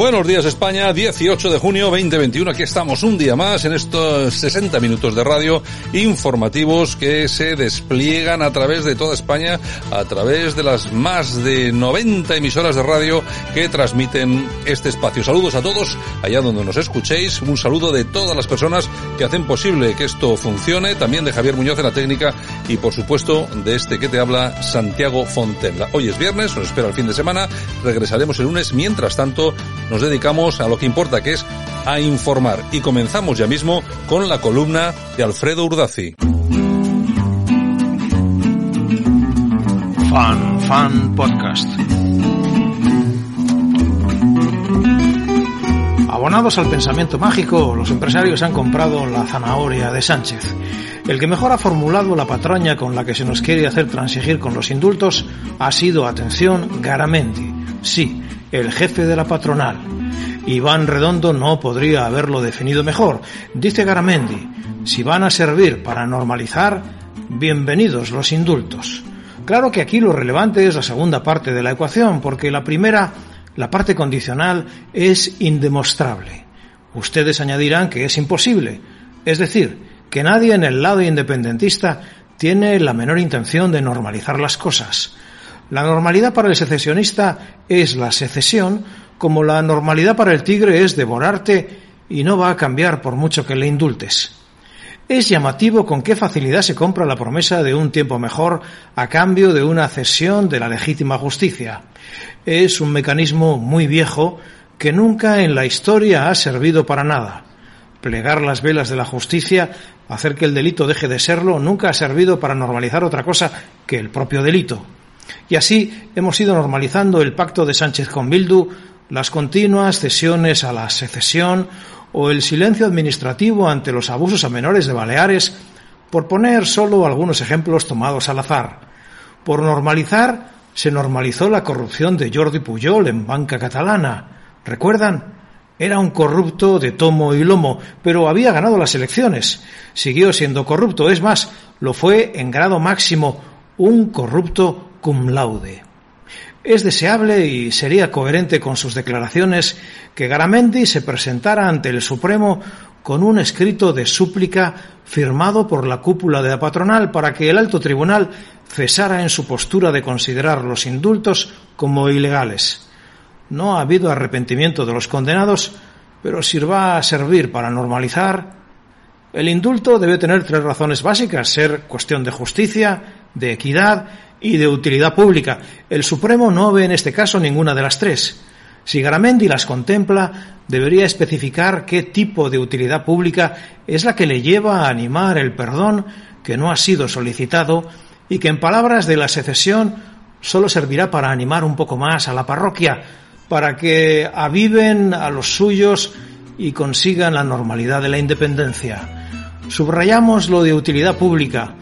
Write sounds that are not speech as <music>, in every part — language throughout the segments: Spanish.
Buenos días España, 18 de junio 2021, aquí estamos un día más en estos 60 minutos de radio informativos que se despliegan a través de toda España, a través de las más de 90 emisoras de radio que transmiten este espacio. Saludos a todos allá donde nos escuchéis, un saludo de todas las personas que hacen posible que esto funcione, también de Javier Muñoz en la técnica y por supuesto de este que te habla Santiago Fontenla. Hoy es viernes, nos espera el fin de semana, regresaremos el lunes, mientras tanto nos dedicamos a lo que importa, que es a informar. Y comenzamos ya mismo con la columna de Alfredo Urdazi. Fan Fan Podcast. Abonados al pensamiento mágico, los empresarios han comprado la zanahoria de Sánchez. El que mejor ha formulado la patraña con la que se nos quiere hacer transigir con los indultos ha sido, atención, Garamendi. Sí, el jefe de la patronal. Iván Redondo no podría haberlo definido mejor. Dice Garamendi, si van a servir para normalizar, bienvenidos los indultos. Claro que aquí lo relevante es la segunda parte de la ecuación, porque la primera, la parte condicional, es indemostrable. Ustedes añadirán que es imposible, es decir, que nadie en el lado independentista tiene la menor intención de normalizar las cosas. La normalidad para el secesionista es la secesión, como la normalidad para el tigre es devorarte y no va a cambiar por mucho que le indultes. Es llamativo con qué facilidad se compra la promesa de un tiempo mejor a cambio de una cesión de la legítima justicia. Es un mecanismo muy viejo que nunca en la historia ha servido para nada. Plegar las velas de la justicia, hacer que el delito deje de serlo, nunca ha servido para normalizar otra cosa que el propio delito. Y así hemos ido normalizando el pacto de Sánchez con Bildu, las continuas cesiones a la secesión o el silencio administrativo ante los abusos a menores de Baleares, por poner solo algunos ejemplos tomados al azar. Por normalizar, se normalizó la corrupción de Jordi Pujol en banca catalana. ¿Recuerdan? Era un corrupto de tomo y lomo, pero había ganado las elecciones. Siguió siendo corrupto, es más, lo fue en grado máximo, un corrupto cum laude. Es deseable y sería coherente con sus declaraciones que Garamendi se presentara ante el Supremo con un escrito de súplica firmado por la cúpula de la patronal para que el alto tribunal cesara en su postura de considerar los indultos como ilegales. No ha habido arrepentimiento de los condenados, pero sirva a servir para normalizar. El indulto debe tener tres razones básicas, ser cuestión de justicia, de equidad y de utilidad pública. El Supremo no ve en este caso ninguna de las tres. Si Garamendi las contempla, debería especificar qué tipo de utilidad pública es la que le lleva a animar el perdón que no ha sido solicitado y que en palabras de la secesión solo servirá para animar un poco más a la parroquia, para que aviven a los suyos y consigan la normalidad de la independencia. Subrayamos lo de utilidad pública,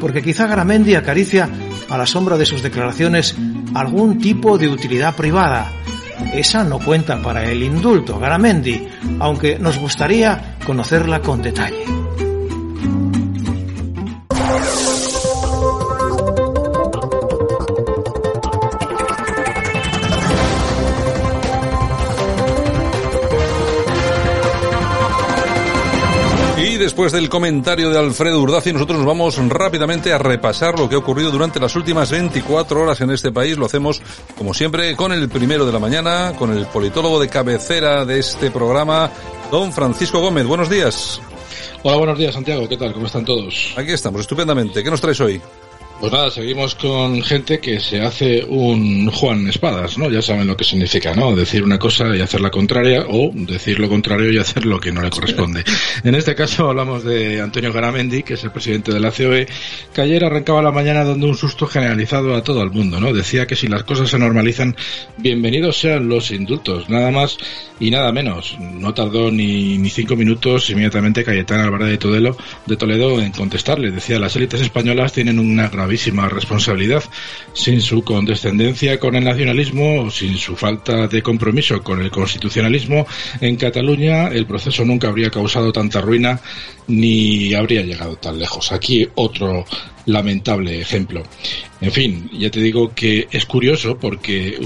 porque quizá Garamendi acaricia a la sombra de sus declaraciones algún tipo de utilidad privada. Esa no cuenta para el indulto, Garamendi, aunque nos gustaría conocerla con detalle. Después del comentario de Alfredo Urdaci, nosotros nos vamos rápidamente a repasar lo que ha ocurrido durante las últimas 24 horas en este país. Lo hacemos, como siempre, con el primero de la mañana, con el politólogo de cabecera de este programa, don Francisco Gómez. Buenos días. Hola, buenos días, Santiago. ¿Qué tal? ¿Cómo están todos? Aquí estamos, estupendamente. ¿Qué nos traes hoy? Pues nada, seguimos con gente que se hace un Juan Espadas, ¿no? Ya saben lo que significa, ¿no? Decir una cosa y hacer la contraria o decir lo contrario y hacer lo que no le corresponde. <laughs> En este caso hablamos de Antonio Garamendi, que es el presidente de la COE, que ayer arrancaba la mañana dando un susto generalizado a todo el mundo, ¿no? Decía que si las cosas se normalizan, bienvenidos sean los indultos, nada más y nada menos. No tardó ni, ni cinco minutos inmediatamente Cayetana Álvarez de Toledo, de Toledo en contestarle. Decía, las élites españolas tienen una grave responsabilidad. Sin su condescendencia con el nacionalismo, sin su falta de compromiso con el constitucionalismo, en Cataluña el proceso nunca habría causado tanta ruina ni habría llegado tan lejos. Aquí otro lamentable ejemplo. En fin, ya te digo que es curioso porque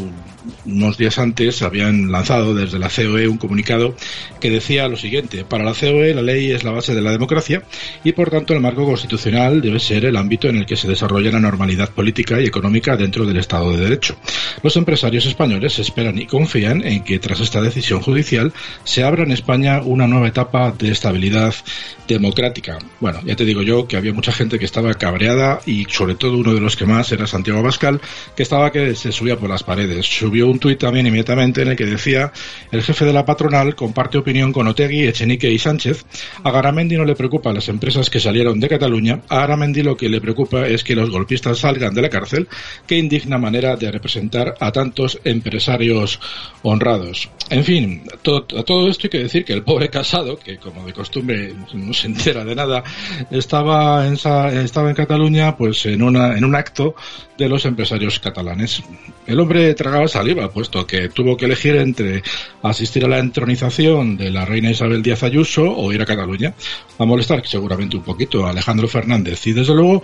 unos días antes habían lanzado desde la COE un comunicado que decía lo siguiente, para la COE la ley es la base de la democracia y por tanto el marco constitucional debe ser el ámbito en el que se desarrolla la normalidad política y económica dentro del Estado de Derecho. Los empresarios españoles esperan y confían en que tras esta decisión judicial se abra en España una nueva etapa de estabilidad democrática. Bueno, ya te digo yo que había mucha gente que estaba cabreada y sobre todo uno de los que más era Santiago Abascal, que estaba que se subía por las paredes. Subió un tuit también inmediatamente en el que decía el jefe de la patronal comparte opinión con Otegui, Echenique y Sánchez. A Garamendi no le preocupa las empresas que salieron de Cataluña. A Garamendi lo que le preocupa es que los golpistas salgan de la cárcel. Qué indigna manera de representar a tantos empresarios honrados. En fin, todo, a todo esto hay que decir que el pobre casado, que como de costumbre no se entera de nada, estaba en, estaba en Cataluña pues en, una, en un acto de los empresarios catalanes. El hombre tragaba saliva, puesto que tuvo que elegir entre asistir a la entronización de la reina Isabel Díaz Ayuso o ir a Cataluña, a molestar seguramente un poquito a Alejandro Fernández y desde luego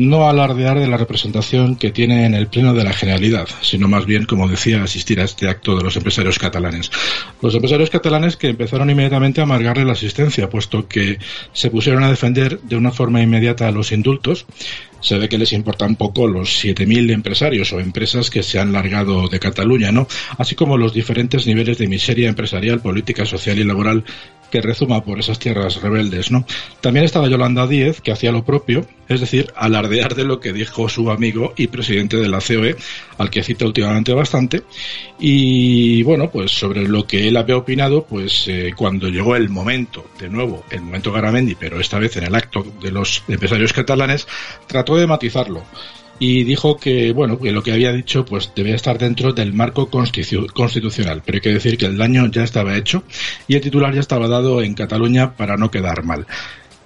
no alardear de la representación que tiene en el Pleno de la Generalidad, sino más bien, como decía, asistir a este acto de los empresarios catalanes. Los empresarios catalanes que empezaron inmediatamente a amargarle la asistencia, puesto que se pusieron a defender de una forma inmediata los indultos se ve que les importan poco los 7.000 empresarios o empresas que se han largado de Cataluña, ¿no? Así como los diferentes niveles de miseria empresarial, política, social y laboral que rezuma por esas tierras rebeldes, ¿no? También estaba Yolanda Díez, que hacía lo propio, es decir, alardear de lo que dijo su amigo y presidente de la COE, al que cita últimamente bastante, y bueno, pues sobre lo que él había opinado, pues eh, cuando llegó el momento, de nuevo, el momento Garamendi, pero esta vez en el acto de los empresarios catalanes, trató de matizarlo y dijo que bueno que lo que había dicho pues debía estar dentro del marco constitucional. Pero hay que decir que el daño ya estaba hecho y el titular ya estaba dado en Cataluña para no quedar mal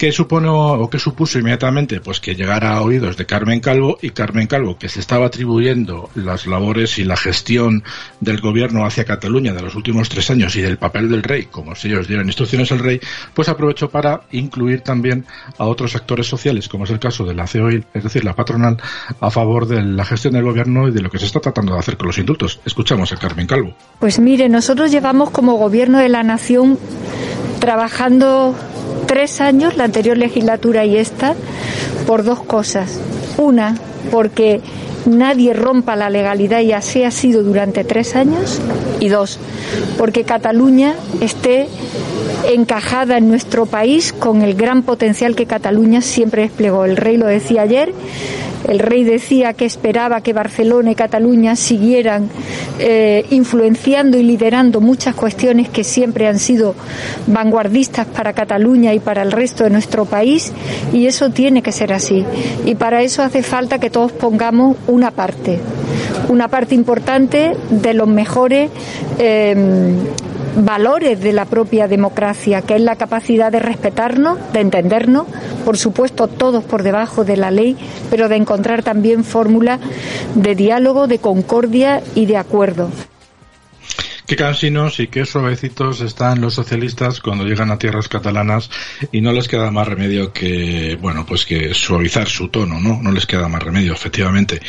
¿Qué supone o qué supuso inmediatamente? Pues que llegara a oídos de Carmen Calvo y Carmen Calvo, que se estaba atribuyendo las labores y la gestión del gobierno hacia Cataluña de los últimos tres años y del papel del rey, como si ellos dieran instrucciones al rey, pues aprovechó para incluir también a otros actores sociales, como es el caso de la COI, es decir, la patronal, a favor de la gestión del gobierno y de lo que se está tratando de hacer con los indultos. Escuchamos a Carmen Calvo. Pues mire, nosotros llevamos como gobierno de la nación trabajando tres años, la anterior legislatura y esta, por dos cosas. Una, porque nadie rompa la legalidad y así ha sido durante tres años. Y dos, porque Cataluña esté encajada en nuestro país con el gran potencial que Cataluña siempre desplegó. El rey lo decía ayer, el rey decía que esperaba que Barcelona y Cataluña siguieran eh, influenciando y liderando muchas cuestiones que siempre han sido vanguardistas para Cataluña y para el resto de nuestro país y eso tiene que ser así. Y para eso hace falta que todos pongamos una parte, una parte importante de los mejores eh, valores de la propia democracia, que es la capacidad de respetarnos, de entendernos, por supuesto todos por debajo de la ley, pero de encontrar también fórmulas de diálogo, de concordia y de acuerdo. Qué cansinos y qué suavecitos están los socialistas cuando llegan a tierras catalanas y no les queda más remedio que, bueno, pues que suavizar su tono, ¿no? No les queda más remedio, efectivamente.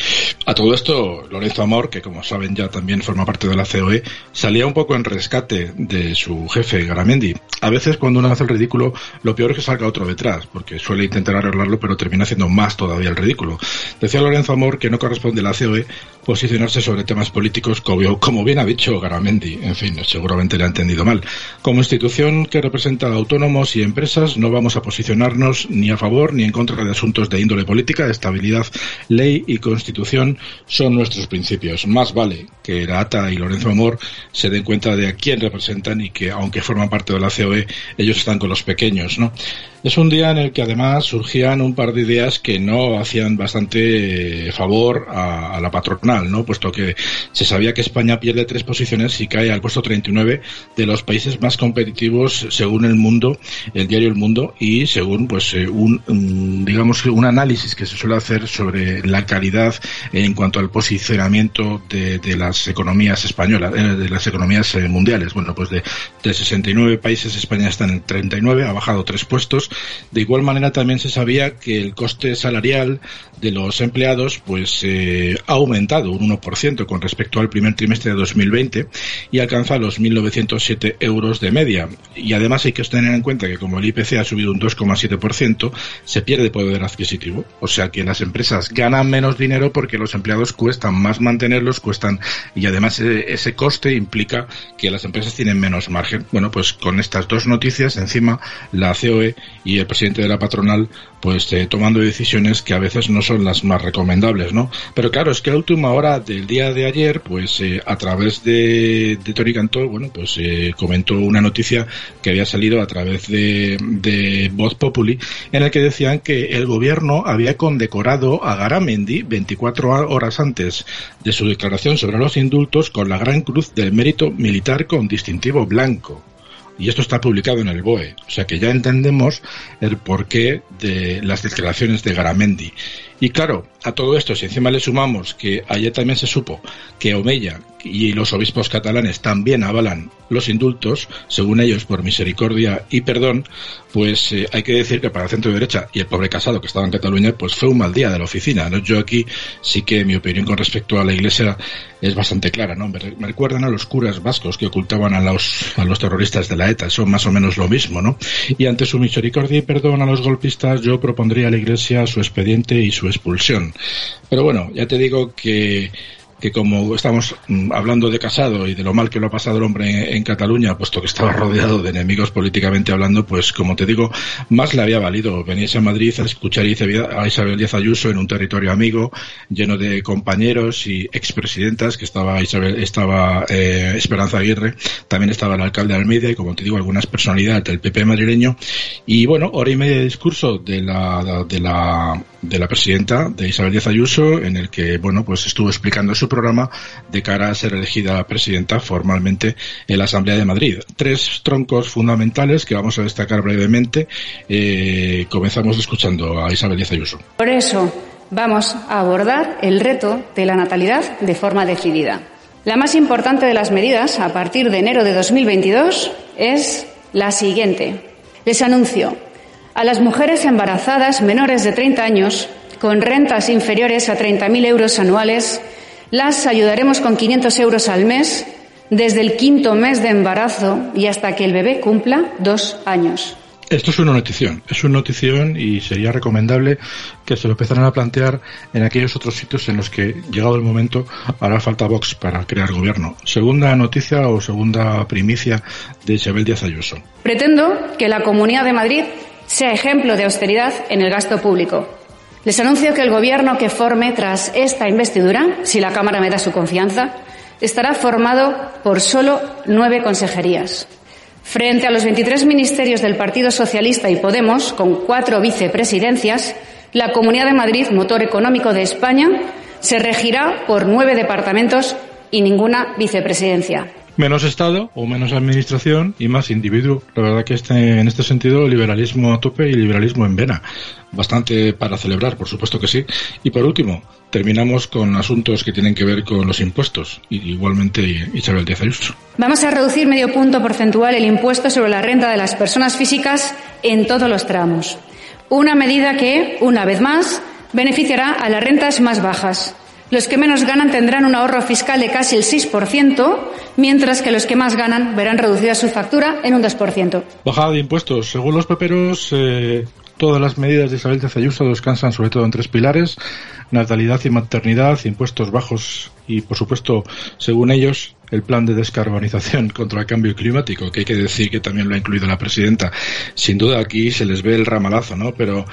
A todo esto, Lorenzo Amor, que como saben ya también forma parte de la COE, salía un poco en rescate de su jefe, Garamendi. A veces cuando uno hace el ridículo, lo peor es que salga otro detrás, porque suele intentar arreglarlo, pero termina haciendo más todavía el ridículo. Decía Lorenzo Amor que no corresponde a la COE posicionarse sobre temas políticos como, bien ha dicho Garamendi. En fin, seguramente le ha entendido mal. Como institución que representa autónomos y empresas, no vamos a posicionarnos ni a favor ni en contra de asuntos de índole política. Estabilidad, ley y constitución son nuestros principios. Más vale que la ATA y Lorenzo Amor se den cuenta de a quién representan y que, aunque forman parte de la COE, ellos están con los pequeños, ¿no? Es un día en el que además surgían un par de ideas que no hacían bastante favor a, la Puesto que se sabía que España pierde tres posiciones y cae al puesto 39 de los países más competitivos según el mundo, el diario El Mundo y según pues eh, un, un digamos un análisis que se suele hacer sobre la calidad en cuanto al posicionamiento de, las economías españolas, eh, de las economías eh, mundiales. Bueno, pues de, de 69 países España está en 39, ha bajado tres puestos. De igual manera también se sabía que el coste salarial de los empleados pues ha aumentado un 1% con respecto al primer trimestre de 2020 y alcanza los 1.907 euros de media. Y además hay que tener en cuenta que como el IPC ha subido un 2,7%, se pierde poder adquisitivo. O sea que las empresas ganan menos dinero porque los empleados cuestan más mantenerlos, cuestan y además ese, ese coste implica que las empresas tienen menos margen. Bueno, pues con estas dos noticias encima la COE y el presidente de la patronal pues eh, tomando decisiones que a veces no son las más recomendables, ¿no? Pero claro, es que a última hora del día de ayer, pues eh, a través de, de Tori Cantó, bueno, pues eh, comentó una noticia que había salido a través de, de Voz Populi, en el que decían que el gobierno había condecorado a Garamendi 24 horas antes de su declaración sobre los indultos con la Gran Cruz del Mérito Militar con distintivo blanco y esto está publicado en el BOE. O sea que ya entendemos el porqué de las declaraciones de Garamendi. Y claro, a todo esto, si encima le sumamos que ayer también se supo que Omeya y los obispos catalanes también avalan los indultos, según ellos por misericordia y perdón, pues eh, hay que decir que para el centro derecha y el pobre casado que estaba en Cataluña, pues fue un mal día de la oficina. ¿no? Yo aquí sí que mi opinión con respecto a la iglesia es bastante clara. ¿no? Me, me recuerdan a los curas vascos que ocultaban a los, a los terroristas de la ETA. Son más o menos lo mismo. ¿no? Y ante su misericordia y perdón a los golpistas, yo propondría a la iglesia su expediente y su expulsión. Pero bueno, ya te digo que que como estamos hablando de Casado y de lo mal que lo ha pasado el hombre en, en, Cataluña, puesto que estaba <laughs> rodeado de enemigos políticamente hablando, pues como te digo, más le había valido venirse a Madrid a escuchar a Isabel Díaz Ayuso en un territorio amigo, lleno de compañeros y expresidentas, que estaba Isabel, estaba eh, Esperanza Aguirre, también estaba el alcalde de Almeida y como te digo, algunas personalidades del PP madrileño. Y bueno, hora y media de discurso de la, de la, de la presidenta, de Isabel Díaz Ayuso, en el que, bueno, pues estuvo explicando su programa de cara a ser elegida presidenta formalmente en la Asamblea de Madrid. Tres troncos fundamentales que vamos a destacar brevemente. Eh, comenzamos escuchando a Isabel Díaz Ayuso. Por eso vamos a abordar el reto de la natalidad de forma decidida. La más importante de las medidas a partir de enero de 2022 es la siguiente. Les anuncio a las mujeres embarazadas menores de 30 años con rentas inferiores a 30.000 euros anuales las ayudaremos con 500 euros al mes desde el quinto mes de embarazo y hasta que el bebé cumpla dos años. Esto es una notición, es una notición y sería recomendable que se lo empezaran a plantear en aquellos otros sitios en los que, llegado el momento, hará falta Vox para crear gobierno. Segunda noticia o segunda primicia de Isabel Díaz Ayuso. Pretendo que la Comunidad de Madrid sea ejemplo de austeridad en el gasto público. Les anuncio que el gobierno que forme tras esta investidura, si la Cámara me da su confianza, estará formado por solo nueve consejerías. Frente a los 23 ministerios del Partido Socialista y Podemos, con cuatro vicepresidencias, la Comunidad de Madrid, motor económico de España, se regirá por nueve departamentos y ninguna vicepresidencia. Menos Estado o menos administración y más individuo. La verdad que este, en este sentido, liberalismo a tope y liberalismo en vena. Bastante para celebrar, por supuesto que sí. Y por último, terminamos con asuntos que tienen que ver con los impuestos. Igualmente Isabel Díaz Ayuso. Vamos a reducir medio punto porcentual el impuesto sobre la renta de las personas físicas en todos los tramos. Una medida que, una vez más, beneficiará a las rentas más bajas. Los que menos ganan tendrán un ahorro fiscal de casi el 6%, mientras que los que más ganan verán reducida su factura en un 2%. Bajada de impuestos. Según los peperos, eh, todas las medidas de Isabel Díaz Ayuso descansan sobre todo en tres pilares. Natalidad y maternidad, impuestos bajos y, por supuesto, según ellos, el plan de descarbonización <laughs> contra el cambio climático, que hay que decir que también lo ha incluido la presidenta. Sin duda aquí se les ve el ramalazo, ¿no? Pero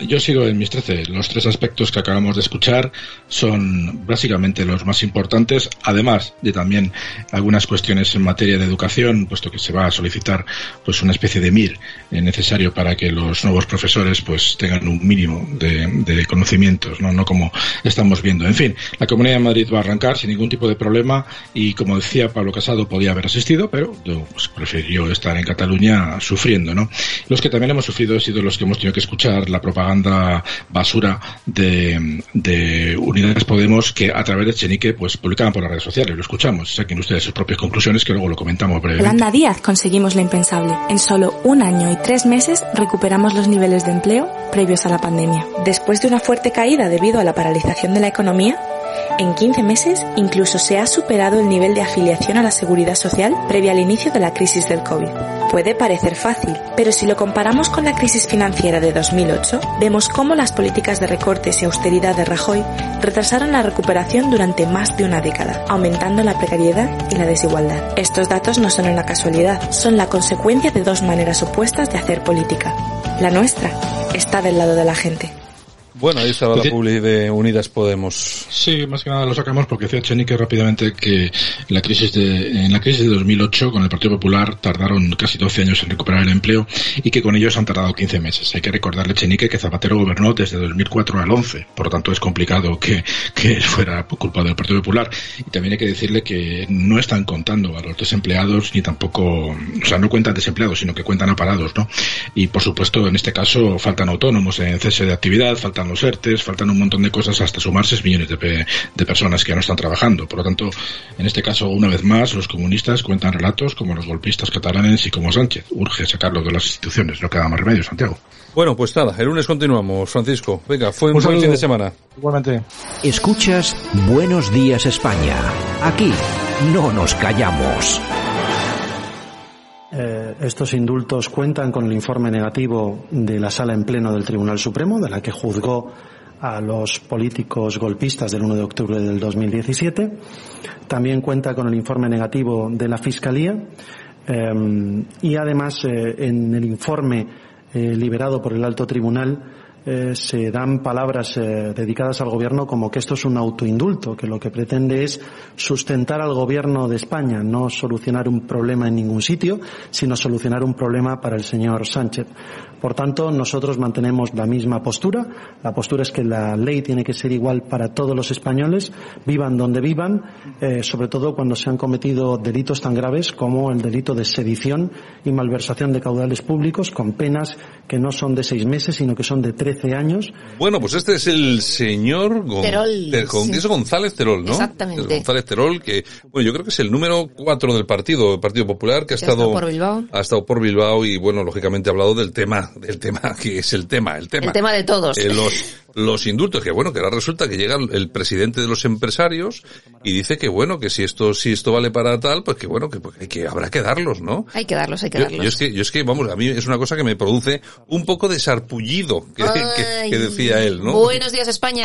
yo sigo en mis 13. Los tres aspectos que acabamos de escuchar son básicamente los más importantes, además de también algunas cuestiones en materia de educación, puesto que se va a solicitar pues una especie de MIR necesario para que los nuevos profesores pues tengan un mínimo de, de conocimientos, ¿no? no como estamos viendo. En fin, la Comunidad de Madrid va a arrancar sin ningún tipo de problema y como decía Pablo Casado podía haber asistido, pero pues, prefirió estar en Cataluña sufriendo, ¿no? Los que también hemos sufrido han sido los que hemos tenido que escuchar la propaganda basura de, de Unidades Podemos que a través de Chenique pues publicaban por las redes sociales. Lo escuchamos, saquen ustedes sus propias conclusiones que luego lo comentamos brevemente. Holanda Díaz conseguimos lo impensable. En solo un año y tres meses recuperamos los niveles de empleo previos a la pandemia. Después de una fuerte caída debido a la paralización de la economía, en 15 meses incluso se ha superado el nivel de afiliación a la seguridad social previa al inicio de la crisis del COVID. Puede parecer fácil, pero si lo comparamos con la crisis financiera de 2008, vemos cómo las políticas de recortes y austeridad de Rajoy retrasaron la recuperación durante más de una década, aumentando la precariedad y la desigualdad. Estos datos no son una casualidad, son la consecuencia de dos maneras opuestas de hacer política. La nuestra está del lado de la gente. Bueno, ahí estaba la publi de Unidas Podemos. Sí, más que nada lo sacamos porque decía Chenique rápidamente que la crisis de, en la crisis de 2008 con el Partido Popular tardaron casi 12 años en recuperar el empleo y que con ellos han tardado 15 meses. Hay que recordarle Chenique que Zapatero gobernó desde 2004 al 11, por lo tanto es complicado que, que <laughs> fuera culpa del Partido Popular. Y también hay que decirle que no están contando a los desempleados ni tampoco, o sea, no cuentan desempleados, sino que cuentan a parados, ¿no? Y por supuesto, en este caso faltan autónomos en cese de actividad, faltan los ERTES, faltan un montón de cosas hasta sumar 6 millones de, de personas que ya no están trabajando. Por lo tanto, en este caso, una vez más, los comunistas cuentan relatos como los golpistas catalanes y como Sánchez. Urge sacarlos de las instituciones, no queda más remedio, Santiago. Bueno, pues nada, el lunes continuamos, Francisco. Venga, fue un, Un buen fin de semana. Igualmente. Escuchas Buenos Días España. Aquí no nos callamos. Eh, estos indultos cuentan con el informe negativo de la sala en pleno del Tribunal Supremo, de la que juzgó a los políticos golpistas del 1 de octubre del 2017. También cuenta con el informe negativo de la Fiscalía. eh, y además, eh, en el informe eh, liberado por el alto tribunal, eh, se dan palabras eh, dedicadas al gobierno como que esto es un autoindulto, que lo que pretende es sustentar al gobierno de España, no solucionar un problema en ningún sitio, sino solucionar un problema para el señor Sánchez. Por tanto, nosotros mantenemos la misma postura. La postura es que la ley tiene que ser igual para todos los españoles, vivan donde vivan, eh, sobre todo cuando se han cometido delitos tan graves como el delito de sedición y malversación de caudales públicos, con penas que no son de seis meses, sino que son de trece años. Bueno, pues este es el señor Gon- Terol, Ter- Gon- sí. es González Terol, ¿no? Exactamente. Es González Terol, que, bueno, yo creo que es el número cuatro del partido, el Partido Popular, que ha Que ha estado estado, por Bilbao. ha estado por Bilbao y, bueno, lógicamente ha hablado del tema, del tema, <laughs> que es el tema, el tema. El tema de todos. Eh, los, los indultos, que bueno, que ahora resulta que llega el, el presidente de los empresarios y dice que bueno, que si esto, si esto vale para tal, pues que bueno, que, pues que, habrá que darlos, ¿no? Hay que darlos, hay que darlos. yo es que, yo es que, vamos, a mí es una cosa que me produce un poco de sarpullido, que, que decía él, ¿no? Buenos días, España.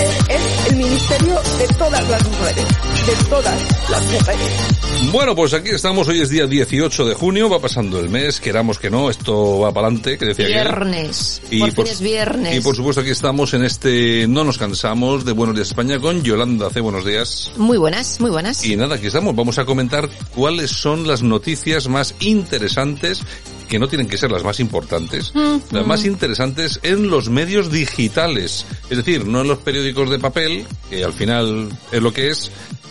Este es el ministerio de todas las mujeres, de todas las mujeres. Bueno, pues aquí estamos, hoy es día 18 de junio, va pasando el mes, queramos que no, esto va para adelante, que decía. Viernes. Y por por- fin es viernes. Y por supuesto aquí estamos en este No nos cansamos de Buenos Días España con Yolanda C. Buenos días. Muy buenas, muy buenas. Y nada, aquí estamos. Vamos a comentar cuáles son las noticias más interesantes que no tienen que ser las más importantes, Mm, las mm. más interesantes en los medios digitales, es decir, no en los periódicos de papel, que al final es lo que es,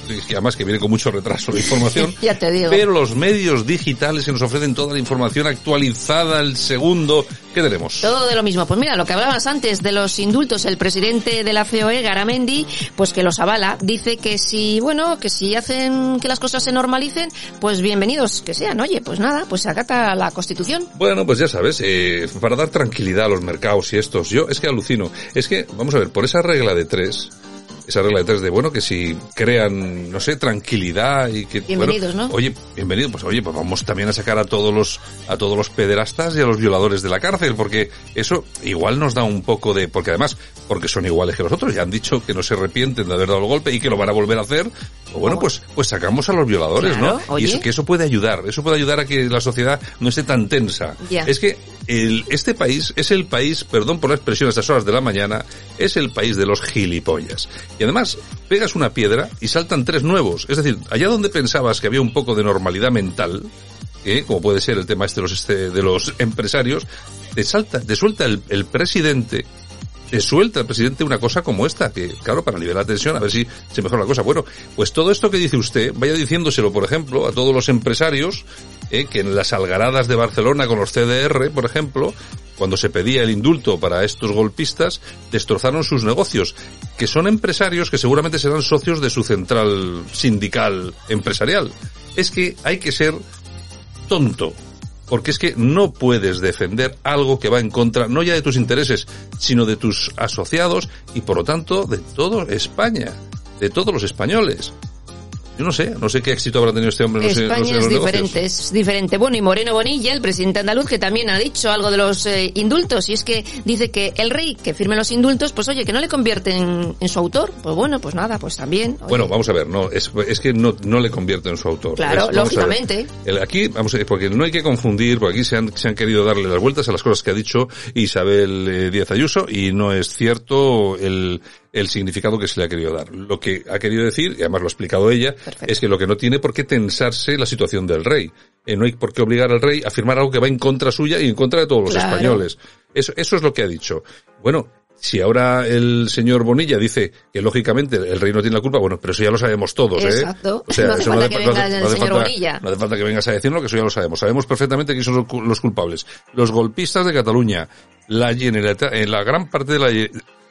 y además que viene con mucho retraso la información, <laughs> ya te digo. pero los medios digitales que nos ofrecen toda la información actualizada al segundo, ¿qué tenemos? Todo de lo mismo. Pues mira, lo que hablabas antes de los indultos, el presidente de la COE, Garamendi, pues que los avala. Dice que si, bueno, que si hacen que las cosas se normalicen, pues bienvenidos que sean. Oye, pues nada, pues se acata la Constitución. Bueno, pues ya sabes, eh, para dar tranquilidad a los mercados y estos, yo es que alucino. Es que, vamos a ver, por esa regla de tres, esa regla de tres de, bueno, que si crean, no sé, tranquilidad y que... Bienvenidos, bueno, ¿no? Oye, bienvenido, pues oye, pues vamos también a sacar a todos los, a todos los pederastas y a los violadores de la cárcel, porque eso igual nos da un poco de, porque además, porque son iguales que los otros, ya han dicho que no se arrepienten de haber dado el golpe y que lo van a volver a hacer, o bueno, pues, pues sacamos a los violadores, Claro, ¿no? oye. Y eso, que eso puede ayudar, eso puede ayudar a que la sociedad no esté tan tensa. Es que el, este país es el país, perdón por la expresión a estas horas de la mañana, es el país de los gilipollas. Y además, pegas una piedra y saltan tres nuevos. Es decir, allá donde pensabas que había un poco de normalidad mental, ¿eh? como puede ser el tema este de los, este, de los empresarios, te salta, te suelta el, el presidente, te suelta el presidente una cosa como esta, que claro, para nivelar la tensión, a ver si se mejora la cosa. Bueno, pues todo esto que dice usted, vaya diciéndoselo, por ejemplo, a todos los empresarios, eh, que en las algaradas de Barcelona con los CDR, por ejemplo, cuando se pedía el indulto para estos golpistas, destrozaron sus negocios, que son empresarios que seguramente serán socios de su central sindical empresarial. Es que hay que ser tonto. Porque es que no puedes defender algo que va en contra, no ya de tus intereses, sino de tus asociados y por lo tanto de toda España, de todos los españoles. Yo no sé, no sé qué éxito habrá tenido este hombre. No sé, no España sé es diferente, negocios. es diferente. Bueno, y Moreno Bonilla, el presidente andaluz, que también ha dicho algo de los eh, indultos, y es que dice que el rey que firme los indultos, pues oye, que no le convierten en su autor. Pues bueno, pues nada, pues también. oye. Bueno, vamos a ver, no, es, es que no, no le convierte en su autor. Claro, Es- ver. lógicamente. El- aquí, vamos a ver, porque no hay que confundir, porque aquí se han, se han querido darle las vueltas a las cosas que ha dicho Isabel eh, Díaz Ayuso y no es cierto el, el significado que se le ha querido dar. Lo que ha querido decir, y además lo ha explicado ella, es que lo que no tiene por qué tensarse la situación del rey. Eh, no hay por qué obligar al rey a firmar algo que va en contra suya y en contra de todos los españoles. Eso, eso es lo que ha dicho. Bueno, si ahora el señor Bonilla dice que lógicamente el rey no tiene la culpa, bueno, pero eso ya lo sabemos todos, ¿eh? Exacto. O sea, No hace eso falta que no hace- no hace falta- Bonilla. no hace falta que vengas a decirlo, que eso ya lo sabemos. Sabemos perfectamente quiénes son los cu- los culpables. Los golpistas de Cataluña, la Generalitat, en la gran parte de la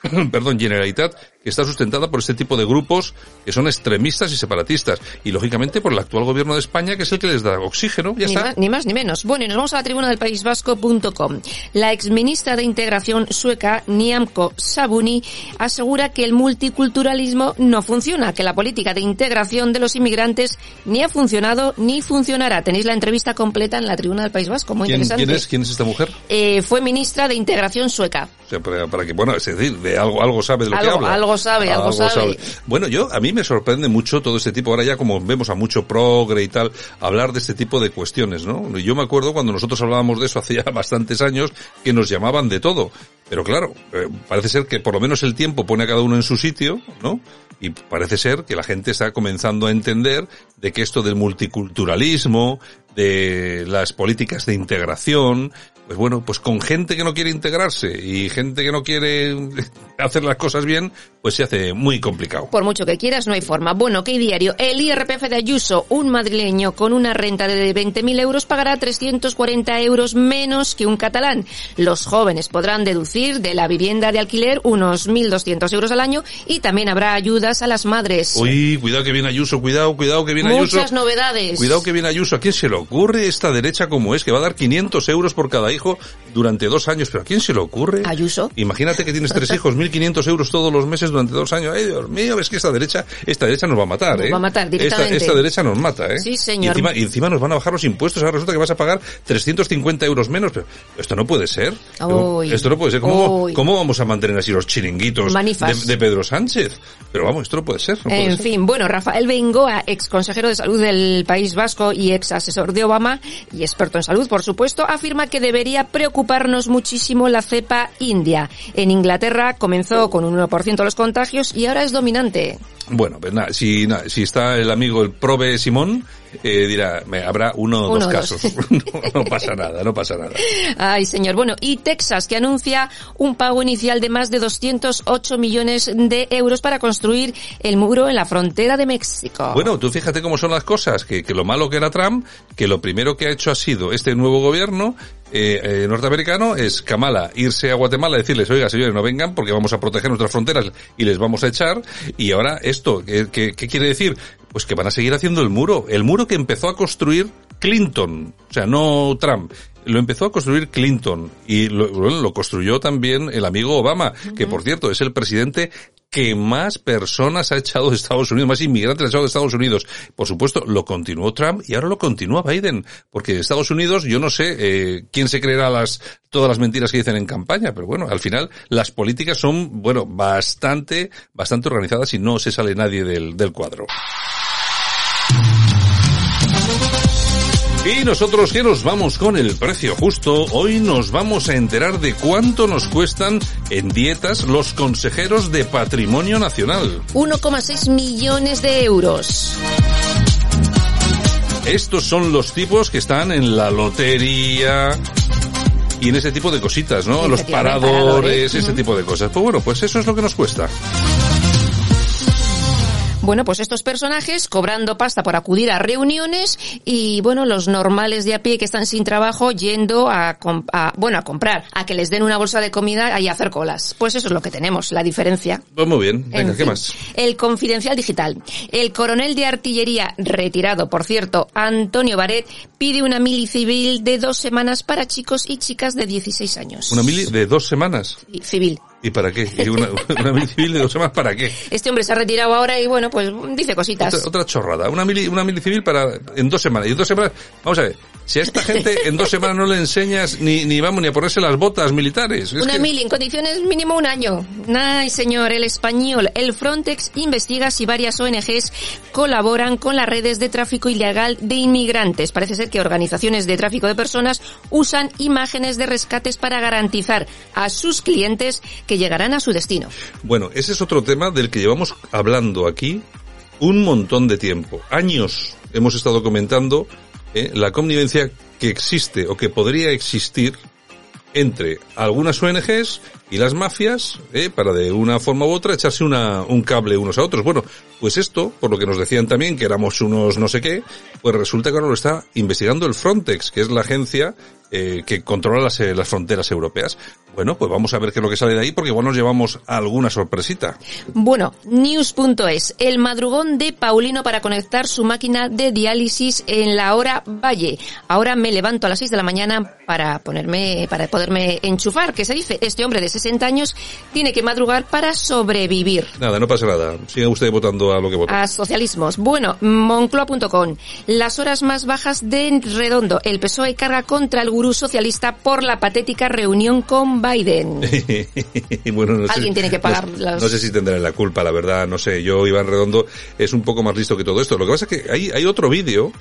<coughs> perdón, Generalitat, que está sustentada por este tipo de grupos que son extremistas y separatistas. Y lógicamente por el actual gobierno de España, que es el que les da oxígeno, ya Ni está. más, ni más ni menos. Bueno, y nos vamos a la tribuna del País Vasco.com. La exministra de Integración sueca, Niamko Sabuni, asegura que el multiculturalismo no funciona, que la política de integración de los inmigrantes ni ha funcionado ni funcionará. Tenéis la entrevista completa en la tribuna del País Vasco, muy ¿Quién, interesante. quién es, ¿Quién es esta mujer? Eh, fue ministra de Integración sueca. O sea, para, para que, bueno, es decir, de algo, algo sabe de lo que habla. algo sabe, algo sabe. Bueno, yo, a mí me sorprende mucho todo este tipo, ahora ya como vemos a mucho progre y tal, hablar de este tipo de cuestiones, ¿no? Yo me acuerdo cuando nosotros hablábamos de eso hace ya <laughs> bastantes años, que nos llamaban de todo. Pero claro, eh, parece ser que por lo menos el tiempo pone a cada uno en su sitio, ¿no? Y parece ser que la gente está comenzando a entender de que esto del multiculturalismo, de las políticas de integración, pues bueno, pues con gente que no quiere integrarse y gente que no quiere <laughs> hacer las cosas bien, pues se hace muy complicado. Por mucho que quieras, no hay forma. Bueno, ¿qué diario? El IRPF de Ayuso, un madrileño con una renta de 20.000 euros pagará 340 euros menos que un catalán. Los jóvenes podrán deducir de la vivienda de alquiler unos 1.200 euros al año y también habrá ayudas a las madres. Uy, cuidado que viene Ayuso, cuidado, cuidado que viene Ayuso. Muchas novedades. Cuidado que viene Ayuso, ¿a quién se lo ocurre esta derecha como es, que va a dar 500 euros por cada hijo durante dos años? ¿Pero a quién se le ocurre? Ayuso. Imagínate que tienes tres hijos, 1.500 euros todos los meses durante dos años. Ay, Dios mío, es que esta derecha, esta derecha nos va a matar, Nos ¿eh? va a matar esta, directamente. esta derecha nos mata, ¿eh? Sí, señor. Y encima, y encima nos van a bajar los impuestos. Ahora resulta que vas a pagar 350 euros menos. Pero esto no puede ser. Esto no puede ser. ¿Cómo. ¿Cómo vamos a mantener así los chiringuitos de, de Pedro Sánchez? Pero vamos, esto no puede ser. no puede En ser. fin, bueno, Rafael Bengoa, ex consejero de salud del País Vasco y ex asesor de Obama y experto en salud, por supuesto, afirma que debería preocuparnos muchísimo la cepa india. En Inglaterra comenzó con un 1% de los contagios y ahora es dominante. Bueno, pues si, nada, si está el amigo el Probe Simón, eh, dirá, me, habrá uno o Uno dos casos. <laughs> no, no pasa nada, no pasa nada. Ay, señor. Bueno, y Texas, que anuncia un pago inicial de más de 208 millones de euros para construir el muro en la frontera de México. Bueno, tú fíjate cómo son las cosas, que, que lo malo que era Trump, que lo primero que ha hecho ha sido este nuevo gobierno eh, eh, norteamericano es Kamala irse a Guatemala y decirles, oiga señores, no vengan porque vamos a proteger nuestras fronteras y les vamos a echar. Y ahora esto, ¿qué, qué, qué quiere decir? Pues que van a seguir haciendo el muro. El muro que empezó a construir Clinton, o sea, no Trump. Lo empezó a construir Clinton y lo, bueno, lo construyó también el amigo Obama, que por cierto es el presidente que más personas ha echado de Estados Unidos, más inmigrantes ha echado de Estados Unidos. Por supuesto, lo continuó Trump y ahora lo continúa Biden, porque en Estados Unidos yo no sé eh, quién se creerá las todas las mentiras que dicen en campaña, pero bueno, al final las políticas son bueno bastante bastante organizadas y no se sale nadie del, del cuadro. Y nosotros que nos vamos con el precio justo, hoy nos vamos a enterar de cuánto nos cuestan en dietas los consejeros de Patrimonio Nacional. 1,6 millones de euros. Estos son los tipos que están en la lotería y en ese tipo de cositas, ¿no? Los Efectivamente, paradores, paradores, ese tipo de cosas. Pues bueno, pues eso es lo que nos cuesta. Bueno, pues estos personajes cobrando pasta por acudir a reuniones y bueno, los normales de a pie que están sin trabajo yendo a, a- bueno, a comprar, a que les den una bolsa de comida y a hacer colas. Pues eso es lo que tenemos, la diferencia. Pues muy bien, venga, En ¿qué fin, más? El confidencial digital. El coronel de artillería, retirado, por cierto, Antonio Baret, pide una mili civil de dos semanas para chicos y chicas de 16 años. Una mili de dos semanas. Civil. ¿Y para qué? ¿Y una, <laughs> una mili civil de dos semanas para qué? Este hombre se ha retirado ahora y bueno, pues dice cositas. Otra, otra chorrada. Una mili, una mili civil para, en dos semanas. Y en dos semanas, vamos a ver, si a esta gente en dos semanas no le enseñas ni, ni vamos ni a ponerse las botas militares. Es Una que- mili en condiciones mínimo un año. Ay, señor, el español. El Frontex investiga si varias ONGs colaboran con las redes de tráfico ilegal de inmigrantes. Parece ser que organizaciones de tráfico de personas usan imágenes de rescates para garantizar a sus clientes que llegarán a. Bueno, ese es otro tema del que llevamos hablando aquí un montón de tiempo. Años hemos estado comentando eh, la connivencia que existe o que podría existir entre algunas ONGs y las mafias eh, para de una forma u otra echarse una, un cable unos a otros. Bueno, pues esto, por lo que nos decían también que éramos unos no sé qué, pues resulta que ahora lo está investigando el Frontex, que es la agencia eh, que controla las, eh, las fronteras europeas. Bueno, pues vamos a ver qué es lo que sale de ahí, porque igual nos llevamos alguna sorpresita. Bueno, news.es, el madrugón de Paulino para conectar su máquina de diálisis en la hora Valle. Ahora me levanto a las 6 de la mañana para ponerme, para poderme enchufar, que se dice, este hombre de 60 años tiene que madrugar para sobrevivir. Nada, no pasa nada. Siga usted votando a lo que vota. A socialismos. Bueno, moncloa.com. Las horas más bajas de Redondo. El PSOE carga contra el gurú socialista por la patética reunión con Biden. Y <laughs> bueno, no sé- Alguien tiene que pagar no, las- no sé si tendrán la culpa, la verdad, no sé. Yo, Iván Redondo, es un poco más listo que todo esto. Lo que pasa es que hay, hay otro vídeo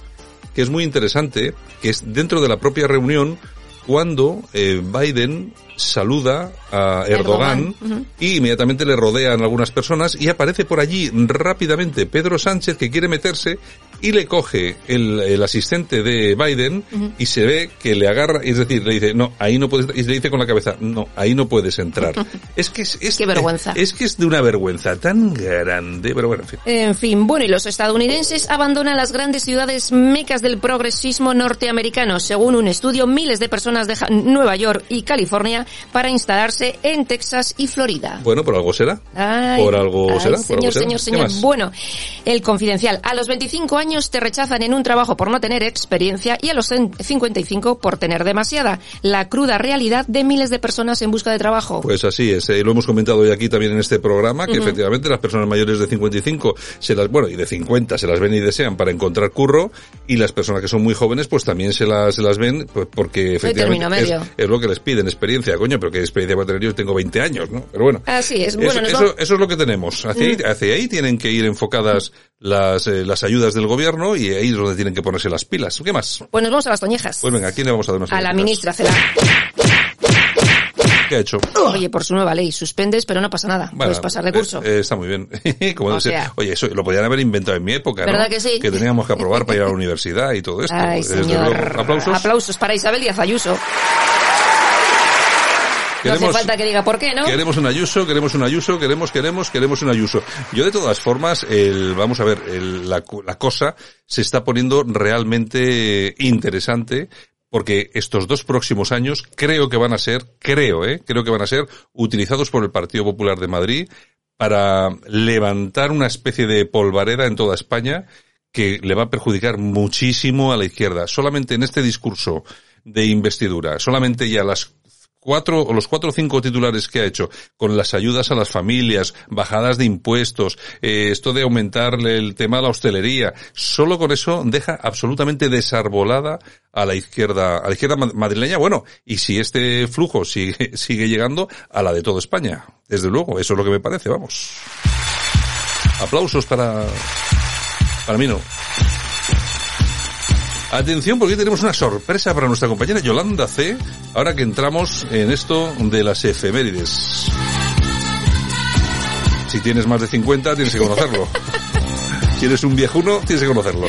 que es muy interesante, que es dentro de la propia reunión, cuando eh, Biden saluda a Erdogan, y inmediatamente le rodean algunas personas y aparece por allí rápidamente Pedro Sánchez que quiere meterse y le coge el, el asistente de Biden y se ve que le agarra, es decir, le dice, no, ahí no puedes, y le dice con la cabeza, no, ahí no puedes entrar. <laughs> es que es, es- Qué vergüenza. Es, que es de una vergüenza tan grande, pero bueno, en fin. En fin, bueno, y los estadounidenses abandonan las grandes ciudades mecas del progresismo norteamericano. Según un estudio, miles de personas dejan Nueva York y California para instalarse en Texas y Florida. Bueno, por algo será. Ay, por algo ay, será, por señor, algo señor, ¿Qué señor. Bueno, el confidencial. A los 25 años te rechazan en un trabajo por no tener experiencia y a los 55 por tener demasiada. La cruda realidad de miles de personas en busca de trabajo. Pues así es, eh, lo hemos comentado hoy aquí también en este programa, que efectivamente las personas mayores de 55 se las, bueno, y de 50 se las ven y desean para encontrar curro, y las personas que son muy jóvenes pues también se las, se las ven pues, porque efectivamente es lo que les piden, experiencia, coño, pero qué experiencia voy a tener yo, tengo 20 años, ¿no? Pero bueno. Así es. Eso, Bueno, eso, vamos- eso es lo que tenemos. Hacia, ahí, Mm. hacia ahí tienen que ir enfocadas las, eh, las ayudas del gobierno y ahí es donde tienen que ponerse las pilas. ¿Qué más? Pues nos vamos a las toñejas. Pues venga, ¿a quién le vamos a dar unas a la ministra Cela. ¿Qué ha hecho? Oye, por su nueva ley, suspendes, pero no pasa nada. Bueno, Puedes pasar de curso. eh, eh, está muy bien. <laughs> Como O sea. Oye, eso lo podían haber inventado en mi época, ¿no? ¿Verdad que sí? Que teníamos que aprobar para ir a la <laughs> universidad y todo esto. Ay, Desde señor. luego, aplausos. Aplausos para Isabel Díaz Ayuso. No Queremos- hace falta que diga por qué, ¿no? Queremos un Ayuso, queremos un Ayuso, queremos, queremos, queremos un Ayuso. Yo de todas formas, el, vamos a ver, el- la, la cosa se está poniendo realmente interesante porque estos dos próximos años creo que van a ser, creo, eh, creo que van a ser utilizados por el Partido Popular de Madrid para levantar una especie de polvareda en toda España que le va a perjudicar muchísimo a la izquierda. Solamente en este discurso de investidura, solamente ya las cuatro o los cuatro o cinco titulares que ha hecho con las ayudas a las familias, bajadas de impuestos, eh, esto de aumentarle el tema de la hostelería, solo con eso deja absolutamente desarbolada a la izquierda, a la izquierda ma- madrileña. Bueno, y si este flujo sigue, <laughs> sigue llegando a la de toda España, desde luego, eso es lo que me parece, vamos. Aplausos para, para mí no. Atención porque tenemos una sorpresa para nuestra compañera Yolanda C. Ahora que entramos en esto de las efemérides. Si tienes más de 50 tienes que conocerlo. <laughs> Si eres un viejuno tienes que conocerlo.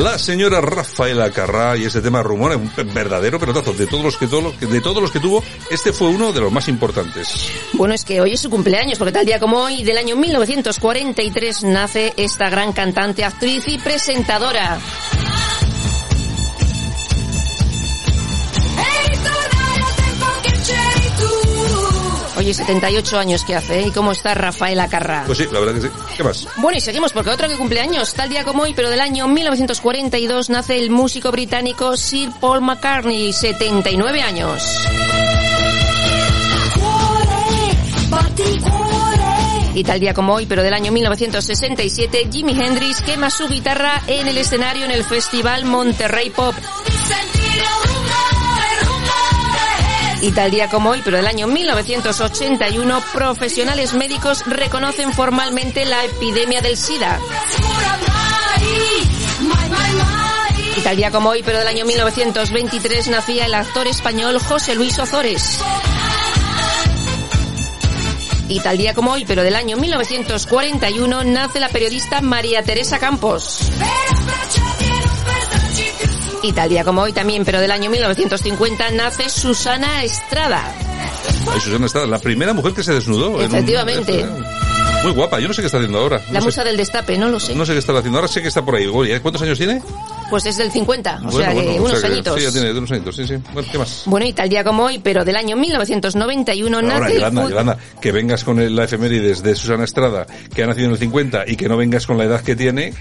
La señora Rafaela Carrá y ese tema rumor, un verdadero pelotazo de de todos los que tuvo, este fue uno de los más importantes. Bueno, es que hoy es su cumpleaños, porque tal día como hoy, del año 1943, nace esta gran cantante, actriz y presentadora. Oye, 78 años que hace, ¿eh? ¿Y cómo está Rafaela Carrá? Pues sí, la verdad que sí. ¿Qué más? Bueno, y seguimos porque otro que cumpleaños, tal día como hoy, pero del año 1942, nace el músico británico Sir Paul McCartney, 79 años. Y tal día como hoy, pero del año 1967, Jimi Hendrix quema su guitarra en el escenario en el Festival Monterrey Pop. Y tal día como hoy, pero del año 1981, profesionales médicos reconocen formalmente la epidemia del SIDA. Y tal día como hoy, pero del año 1923, nacía el actor español José Luis Ozores. Y tal día como hoy, pero del año 1941, nace la periodista María Teresa Campos. Y tal día como hoy también, pero del año 1950, nace Susana Estrada. Ay, Susana está la primera mujer que se desnudó. en un- Efectivamente. Muy guapa, yo no sé qué está haciendo ahora. La musa sé, del destape, no lo sé. no sé qué está haciendo ahora, sé que está por ahí. ¿Cuántos años tiene? Pues es del 50, o Bueno, sea que bueno, o unos sea que- añitos. Sí, ya tiene unos añitos, sí, sí. Bueno, ¿qué más? Bueno, y tal día como hoy, pero del año 1991, Ahora, nace Yolanda, que vengas con el- la efemérides de Susana Estrada, que ha nacido en el 50, y que no vengas con la edad que tiene.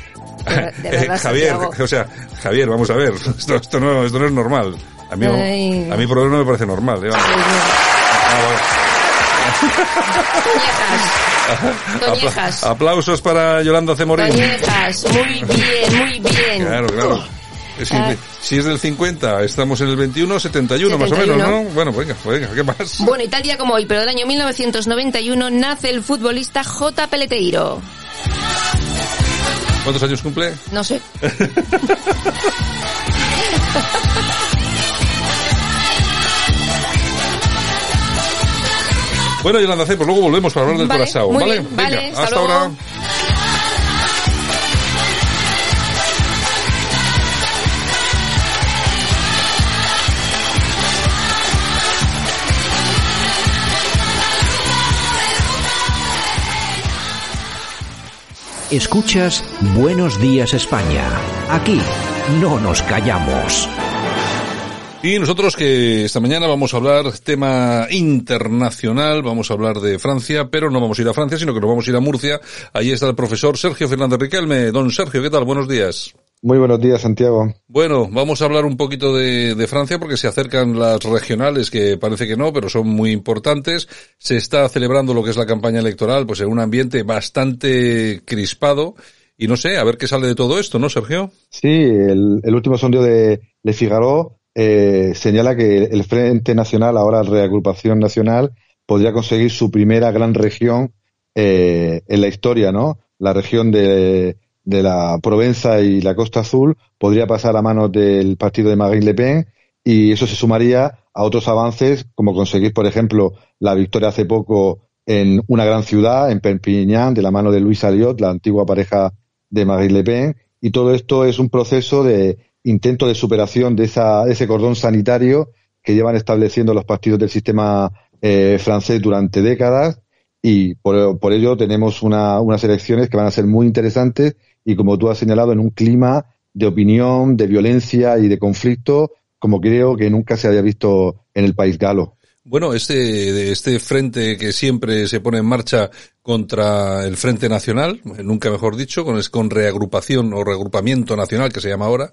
De verdad, Eh, Javier, Santiago. o sea, Javier, vamos a ver, <laughs> esto, esto, no, esto no es normal. A mí, Ay. a mí por lo menos no me parece normal. ¿eh? Vamos. <laughs> Apla- aplausos para Yolanda C. Morín. Toñejas. Muy bien, muy bien. Claro, claro. Si, Ah. si es del 50, estamos en el 21, 71, más o 71. menos, ¿no? Bueno, venga, venga, ¿qué más? Bueno, y tal día como hoy, pero del año 1991, nace el futbolista J. Peleteiro. ¿Cuántos años cumple? No sé. Bueno, Yolanda C., pues luego volvemos para hablar del Vale, corazón, ¿vale? bien, vale, Venga, hasta ahora. Escuchas Buenos Días España. Aquí no nos callamos. Y nosotros que esta mañana vamos a hablar tema internacional, vamos a hablar de Francia, pero no vamos a ir a Francia, sino que nos vamos a ir a Murcia. Ahí está el profesor Sergio Fernández Riquelme. Don Sergio, ¿qué tal? Buenos días. Muy buenos días, Santiago. Bueno, vamos a hablar un poquito de, de, Francia porque se acercan las regionales que parece que no, pero son muy importantes. Se está celebrando lo que es la campaña electoral, pues en un ambiente bastante crispado. Y no sé, a ver qué sale de todo esto, ¿no, Sergio? Sí, el, el último sondeo de Le Figaro eh, señala que el Frente Nacional, ahora Reagrupación Nacional, podría conseguir su primera gran región eh, en la historia, ¿no? La región de, de, la Provenza y la Costa Azul podría pasar a manos del partido de Marine Le Pen y eso se sumaría a otros avances, como conseguir, por ejemplo, la victoria hace poco en una gran ciudad, en Perpignan, de la mano de Luis Aliot, la antigua pareja de Marine Le Pen, y todo esto es un proceso de intento de superación de esa, ese cordón sanitario que llevan estableciendo los partidos del sistema eh, francés durante décadas. Y por, por ello tenemos una, unas elecciones que van a ser muy interesantes y como tú has señalado en un clima de opinión, de violencia y de conflicto como creo que nunca se había visto en el país galo. Bueno, este, este frente que siempre se pone en marcha contra el Frente Nacional, nunca mejor dicho, con, con reagrupación o reagrupamiento nacional que se llama ahora,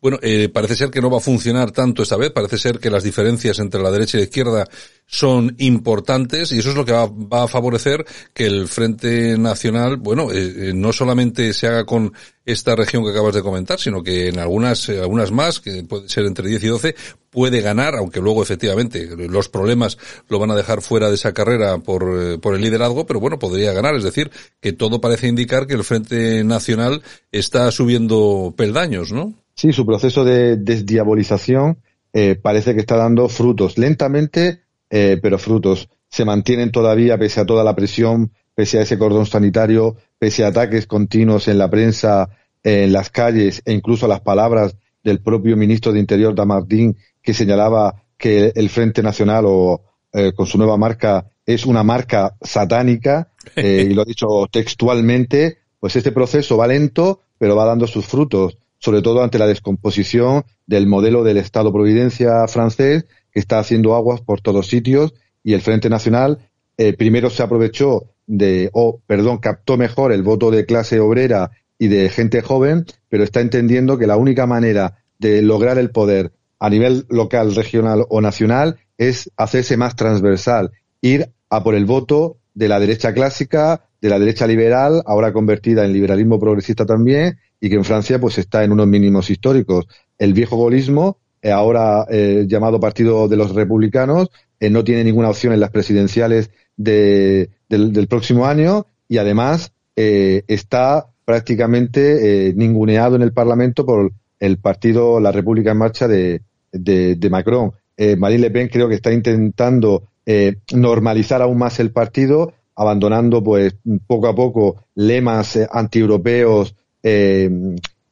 bueno, eh, parece ser que no va a funcionar tanto esta vez, parece ser que las diferencias entre la derecha y la izquierda son importantes y eso es lo que va, a favorecer que el Frente Nacional, bueno, eh, eh, no solamente se haga con esta región que acabas de comentar, sino que en algunas, eh, algunas más, que puede ser entre 10 y 12, puede ganar, aunque luego efectivamente los problemas lo van a dejar fuera de esa carrera por, por el liderazgo, pero bueno, podría ganar. Es decir, que todo parece indicar que el Frente Nacional está subiendo peldaños, ¿no? Sí, su proceso de desdiabolización eh, parece que está dando frutos, lentamente, eh, pero frutos. Se mantienen todavía, pese a toda la presión, pese a ese cordón sanitario, pese a ataques continuos en la prensa, en las calles e incluso a las palabras del propio ministro de Interior, Damartín, que señalaba que el Frente Nacional o eh, con su nueva marca es una marca satánica, eh, <laughs> y lo ha dicho textualmente, pues este proceso va lento, pero va dando sus frutos sobre todo ante la descomposición del modelo del Estado-Providencia francés, que está haciendo aguas por todos sitios, y el Frente Nacional eh, primero se aprovechó de, o, perdón, captó mejor el voto de clase obrera y de gente joven, pero está entendiendo que la única manera de lograr el poder a nivel local, regional o nacional es hacerse más transversal, ir a por el voto de la derecha clásica, de la derecha liberal, ahora convertida en liberalismo progresista también, y que en Francia pues está en unos mínimos históricos. El viejo golismo, eh, ahora eh, llamado Partido de los Republicanos, eh, no tiene ninguna opción en las presidenciales de, del, próximo año y además está prácticamente ninguneado en el Parlamento por el partido La República en Marcha de, de, de Macron. Marine Le Pen creo que está intentando normalizar aún más el partido, abandonando pues poco a poco lemas antieuropeos eh,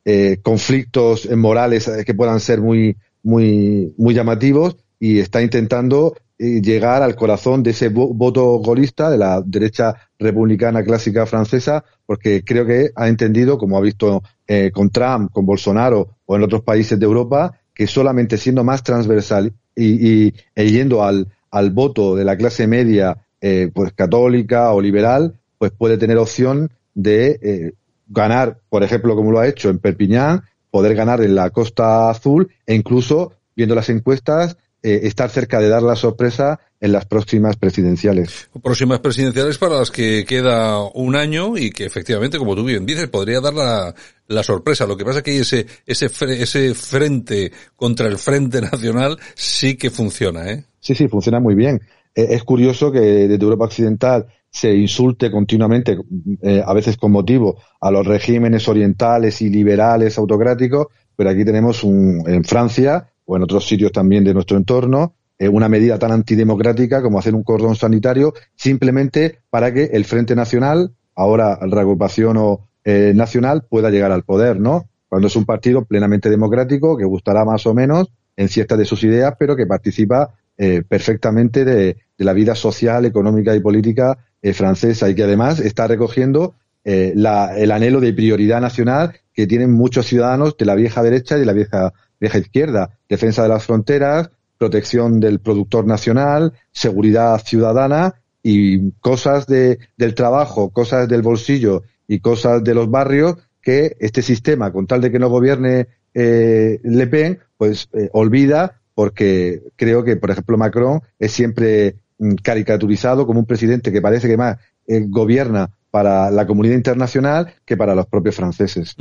eh, conflictos morales que puedan ser muy, muy, muy llamativos y está intentando eh, llegar al corazón de ese voto golista de la derecha republicana clásica francesa, porque creo que ha entendido, como ha visto eh, con Trump, con Bolsonaro o en otros países de Europa, que solamente siendo más transversal y, y e yendo al, al voto de la clase media, eh, pues católica o liberal, pues puede tener opción de eh, ganar, por ejemplo, como lo ha hecho en Perpiñán, poder ganar en la Costa Azul e incluso, viendo las encuestas, eh, estar cerca de dar la sorpresa en las próximas presidenciales. Próximas presidenciales para las que queda un año y que efectivamente, como tú bien dices, podría dar la, la sorpresa. Lo que pasa es que ese, ese, ese frente contra el Frente Nacional sí que funciona, ¿eh? Sí, sí, funciona muy bien. Eh, es curioso que desde Europa Occidental se insulte continuamente, eh, a veces con motivo, a los regímenes orientales y liberales autocráticos, pero aquí tenemos un, en Francia o en otros sitios también de nuestro entorno, eh, una medida tan antidemocrática como hacer un cordón sanitario simplemente para que el Frente Nacional, ahora reagrupación o, eh, nacional, pueda llegar al poder, ¿no? Cuando es un partido plenamente democrático que gustará más o menos en ciertas de sus ideas, pero que participa eh, perfectamente de, la vida social, económica y política francesa y que además está recogiendo eh, la, el anhelo de prioridad nacional que tienen muchos ciudadanos de la vieja derecha y de la vieja, vieja izquierda. Defensa de las fronteras, protección del productor nacional, seguridad ciudadana y cosas de, del trabajo, cosas del bolsillo y cosas de los barrios que este sistema, con tal de que no gobierne eh, Le Pen, pues eh, olvida porque creo que, por ejemplo, Macron es siempre caricaturizado como un presidente que parece que más eh, gobierna para la comunidad internacional que para los propios franceses.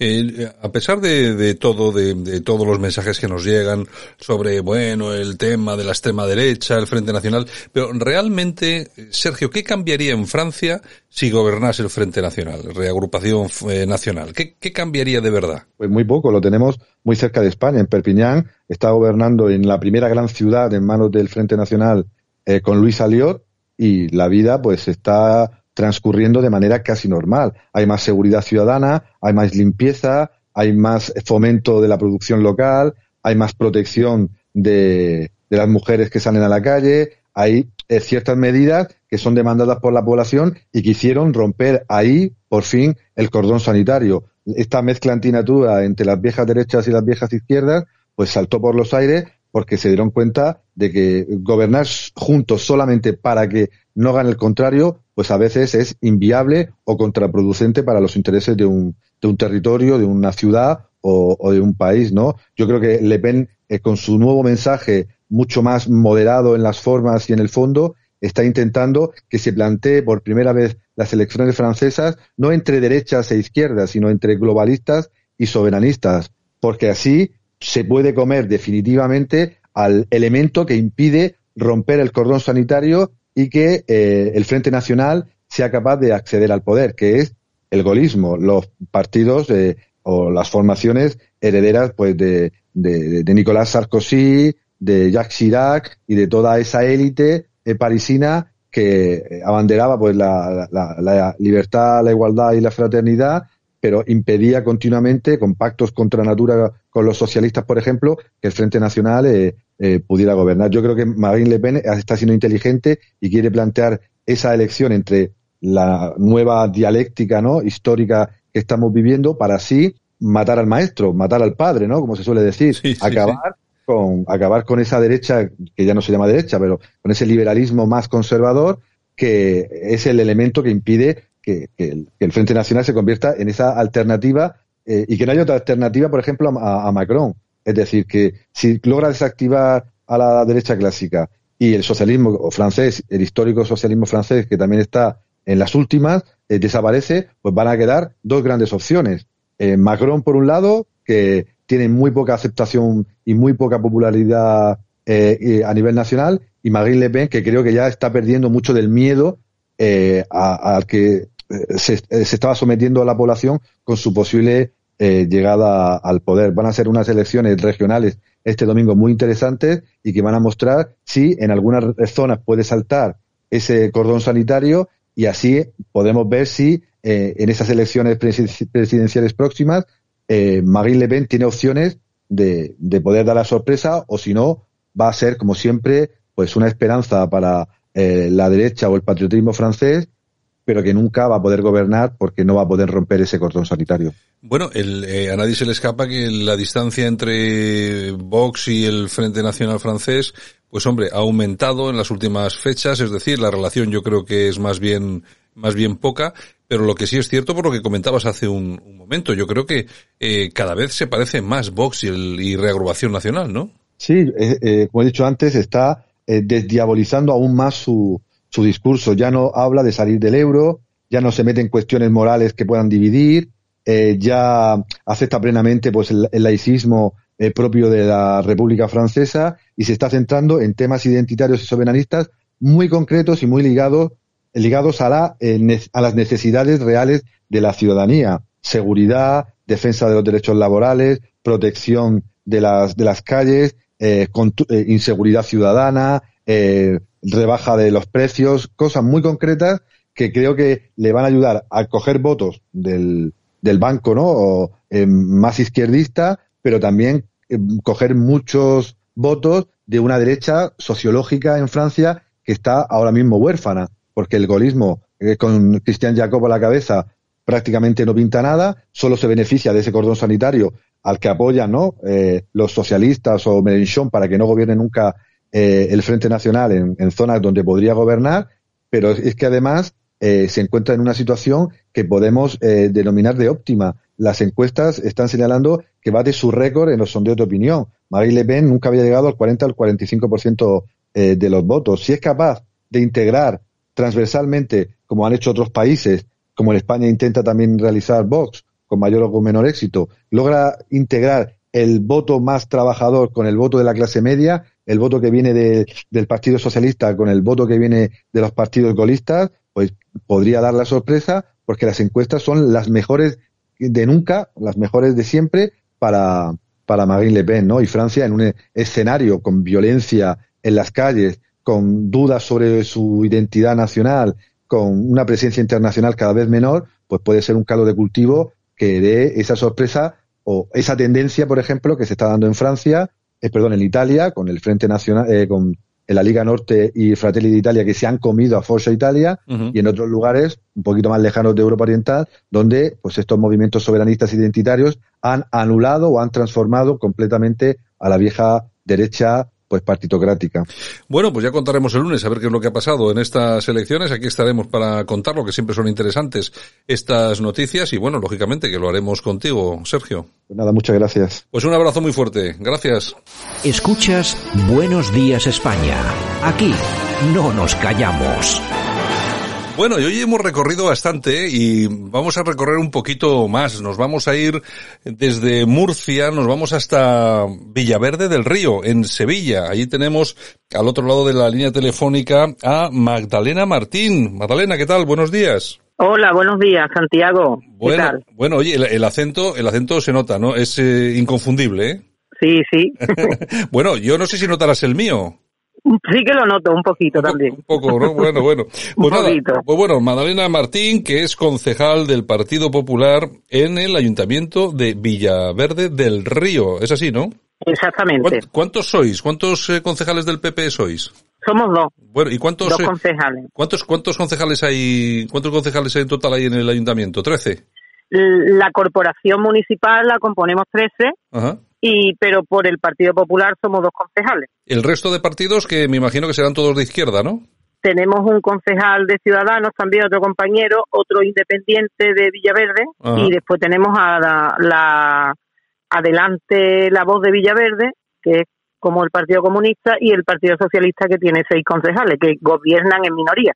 Eh, a pesar de, todo, de, todos los mensajes que nos llegan sobre, bueno, el tema de la extrema derecha, el Frente Nacional, pero realmente, Sergio, ¿qué cambiaría en Francia si gobernase el Frente Nacional, reagrupación eh, nacional? ¿Qué, ¿Qué cambiaría de verdad? Pues muy poco, lo tenemos muy cerca de España. En Perpiñán está gobernando en la primera gran ciudad en manos del Frente Nacional eh, con Luis Aliot y la vida pues está transcurriendo de manera casi normal. Hay más seguridad ciudadana, hay más limpieza, hay más fomento de la producción local, hay más protección de, las mujeres que salen a la calle, hay eh, ciertas medidas que son demandadas por la población y que hicieron romper ahí, por fin, el cordón sanitario. Esta mezcla antinatura entre las viejas derechas y las viejas izquierdas, pues saltó por los aires porque se dieron cuenta de que gobernar juntos solamente para que no hagan el contrario, pues a veces es inviable o contraproducente para los intereses de un, de un territorio, de una ciudad o, de un país, ¿no? Yo creo que Le Pen, eh, con su nuevo mensaje mucho más moderado en las formas y en el fondo, está intentando que se plantee por primera vez las elecciones francesas no entre derechas e izquierdas, sino entre globalistas y soberanistas, porque así se puede comer definitivamente al elemento que impide romper el cordón sanitario y que eh, el Frente Nacional sea capaz de acceder al poder, que es el golismo, los partidos eh, o las formaciones herederas pues de, de, Nicolás Sarkozy, de Jacques Chirac y de toda esa élite eh, parisina que abanderaba pues la, la, libertad, la igualdad y la fraternidad pero impedía continuamente, con pactos contra natura con los socialistas, por ejemplo, que el Frente Nacional eh, eh, pudiera gobernar. Yo creo que Marine Le Pen está siendo inteligente y quiere plantear esa elección entre la nueva dialéctica no histórica que estamos viviendo para así matar al maestro, matar al padre, ¿no? Como se suele decir, acabar con acabar con esa derecha que ya no se llama derecha, pero con ese liberalismo más conservador que es el elemento que impide que, el, Frente Nacional se convierta en esa alternativa eh, y que no haya otra alternativa, por ejemplo, a, Macron. Es decir, que si logra desactivar a la derecha clásica y el socialismo francés, el histórico socialismo francés, que también está en las últimas, eh, desaparece, pues van a quedar dos grandes opciones. Eh, Macron, por un lado, que tiene muy poca aceptación y muy poca popularidad a nivel nacional, y Marine Le Pen, que creo que ya está perdiendo mucho del miedo al que eh, se, eh, se, estaba sometiendo a la población con su posible eh, llegada al poder. Van a ser unas elecciones regionales este domingo muy interesantes y que van a mostrar si en algunas zonas puede saltar ese cordón sanitario y así podemos ver si en esas elecciones presidenciales próximas Marine Le Pen tiene opciones de, de, poder dar la sorpresa o si no va a ser como siempre pues una esperanza para la derecha o el patriotismo francés pero que nunca va a poder gobernar porque no va a poder romper ese cordón sanitario. Bueno, el, eh, a nadie se le escapa que la distancia entre Vox y el Frente Nacional francés, pues hombre, ha aumentado en las últimas fechas, es decir, la relación yo creo que es más bien, más bien poca, pero lo que sí es cierto por lo que comentabas hace un, momento, yo creo que eh, cada vez se parece más Vox y, el, y Reagrupación Nacional, ¿no? Sí, eh, eh como he dicho antes, está desdiabolizando aún más su, su discurso. Ya no habla de salir del euro, ya no se mete en cuestiones morales que puedan dividir, eh, ya acepta plenamente pues el, laicismo eh, propio de la República Francesa y se está centrando en temas identitarios y soberanistas muy concretos y muy ligados ligados a, la, eh, a las necesidades reales de la ciudadanía. Seguridad, defensa de los derechos laborales, protección de las, de las calles, inseguridad ciudadana, rebaja de los precios, cosas muy concretas que creo que le van a ayudar a coger votos del, del banco, ¿no? O, eh, más izquierdista, pero también eh, coger muchos votos de una derecha sociológica en Francia que está ahora mismo huérfana, porque el golismo, eh, con Cristian Jacob a la cabeza, prácticamente no pinta nada, solo se beneficia de ese cordón sanitario al que apoyan ¿no? Los socialistas o Melenchon para que no gobierne nunca eh, el Frente Nacional en, zonas donde podría gobernar, pero es que además eh, se encuentra en una situación que podemos denominar de óptima. Las encuestas están señalando que va de su récord en los sondeos de opinión. Marine Le Pen nunca había llegado al 40 al 45% de los votos. Si es capaz de integrar transversalmente, como han hecho otros países, como en España intenta también realizar Vox, con mayor o con menor éxito, logra integrar el voto más trabajador con el voto de la clase media, el voto que viene del Partido Socialista con el voto que viene de los partidos golistas, pues podría dar la sorpresa porque las encuestas son las mejores de nunca, las mejores de siempre para, para Marine Le Pen, ¿no? Y Francia en un escenario con violencia en las calles, con dudas sobre su identidad nacional, con una presencia internacional cada vez menor, pues puede ser un caldo de cultivo que dé esa sorpresa o esa tendencia, por ejemplo, que se está dando en Francia, eh, perdón, en Italia, con el Frente Nacional, eh, con la Liga Norte y Fratelli d'Italia, que se han comido a Forza Italia, y en otros lugares, un poquito más lejanos de Europa Oriental, donde pues estos movimientos soberanistas identitarios han anulado o han transformado completamente a la vieja derecha pues partitocrática. Bueno, pues ya contaremos el lunes a ver qué es lo que ha pasado en estas elecciones. Aquí estaremos para contarlo, que siempre son interesantes estas noticias y bueno, lógicamente que lo haremos contigo, Sergio. Pues nada, muchas gracias. Pues un abrazo muy fuerte. Gracias. Escuchas Buenos Días España. Aquí no nos callamos. Bueno, y hoy hemos recorrido bastante y vamos a recorrer un poquito más. Nos vamos a ir desde Murcia, nos vamos hasta Villaverde del Río, en Sevilla. Allí tenemos al otro lado de la línea telefónica a Magdalena Martín. Magdalena, ¿qué tal? Buenos días. Hola, buenos días, Santiago. ¿Qué bueno, tal? bueno, oye, el, acento, el acento se nota, ¿no? Es eh, inconfundible, ¿eh? Sí, sí. <laughs> bueno, yo no sé si notarás el mío. Sí que lo noto un poquito también. Un poco, ¿no? Bueno, bueno. <laughs> Pues nada, pues bueno, Madalena Martín, que es concejal del Partido Popular en el Ayuntamiento de Villaverde del Río. Es así, ¿no? Exactamente. ¿Cuántos sois? ¿Cuántos eh, concejales del PP sois? Somos dos. Bueno, ¿y cuántos? Dos concejales. ¿Cuántos, cuántos concejales hay, cuántos concejales hay en total ahí en el ayuntamiento? ¿Trece? La corporación municipal la componemos trece. Ajá y pero por el Partido Popular somos dos concejales. El resto de partidos que me imagino que serán todos de izquierda, ¿no? Tenemos un concejal de Ciudadanos, también otro compañero, otro independiente de Villaverde y después tenemos a la, adelante la voz de Villaverde, que es como el Partido Comunista y el Partido Socialista que tiene seis concejales que gobiernan en minoría.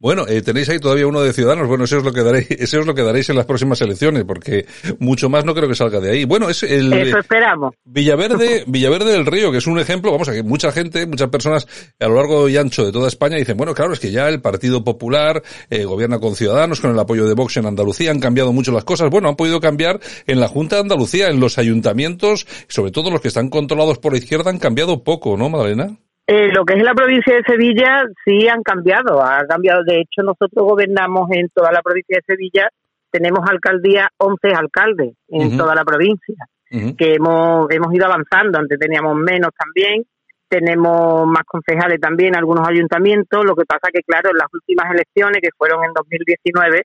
Bueno, eh, tenéis ahí todavía uno de Ciudadanos. Bueno, eso es lo que daréis, eso <laughs> es lo que daréis en las próximas elecciones, porque mucho más no creo que salga de ahí. Bueno, es el eso esperamos. Villaverde, Villaverde del Río, que es un ejemplo. Vamos a que mucha gente, muchas personas a lo largo y ancho de toda España dicen, bueno, claro, es que ya el Partido Popular eh, gobierna con Ciudadanos, con el apoyo de Vox en Andalucía, han cambiado mucho las cosas. Bueno, han podido cambiar en la Junta de Andalucía, en los ayuntamientos, sobre todo los que están controlados por la izquierda, han cambiado poco, ¿no, Madalena? Eh, lo que es la provincia de Sevilla sí han cambiado, ha cambiado. De hecho, nosotros gobernamos en toda la provincia de Sevilla, tenemos alcaldía 11 alcaldes en toda la provincia, que hemos, hemos ido avanzando. Antes teníamos menos también, tenemos más concejales también, algunos ayuntamientos. Lo que pasa que, claro, en las últimas elecciones, que fueron en 2019,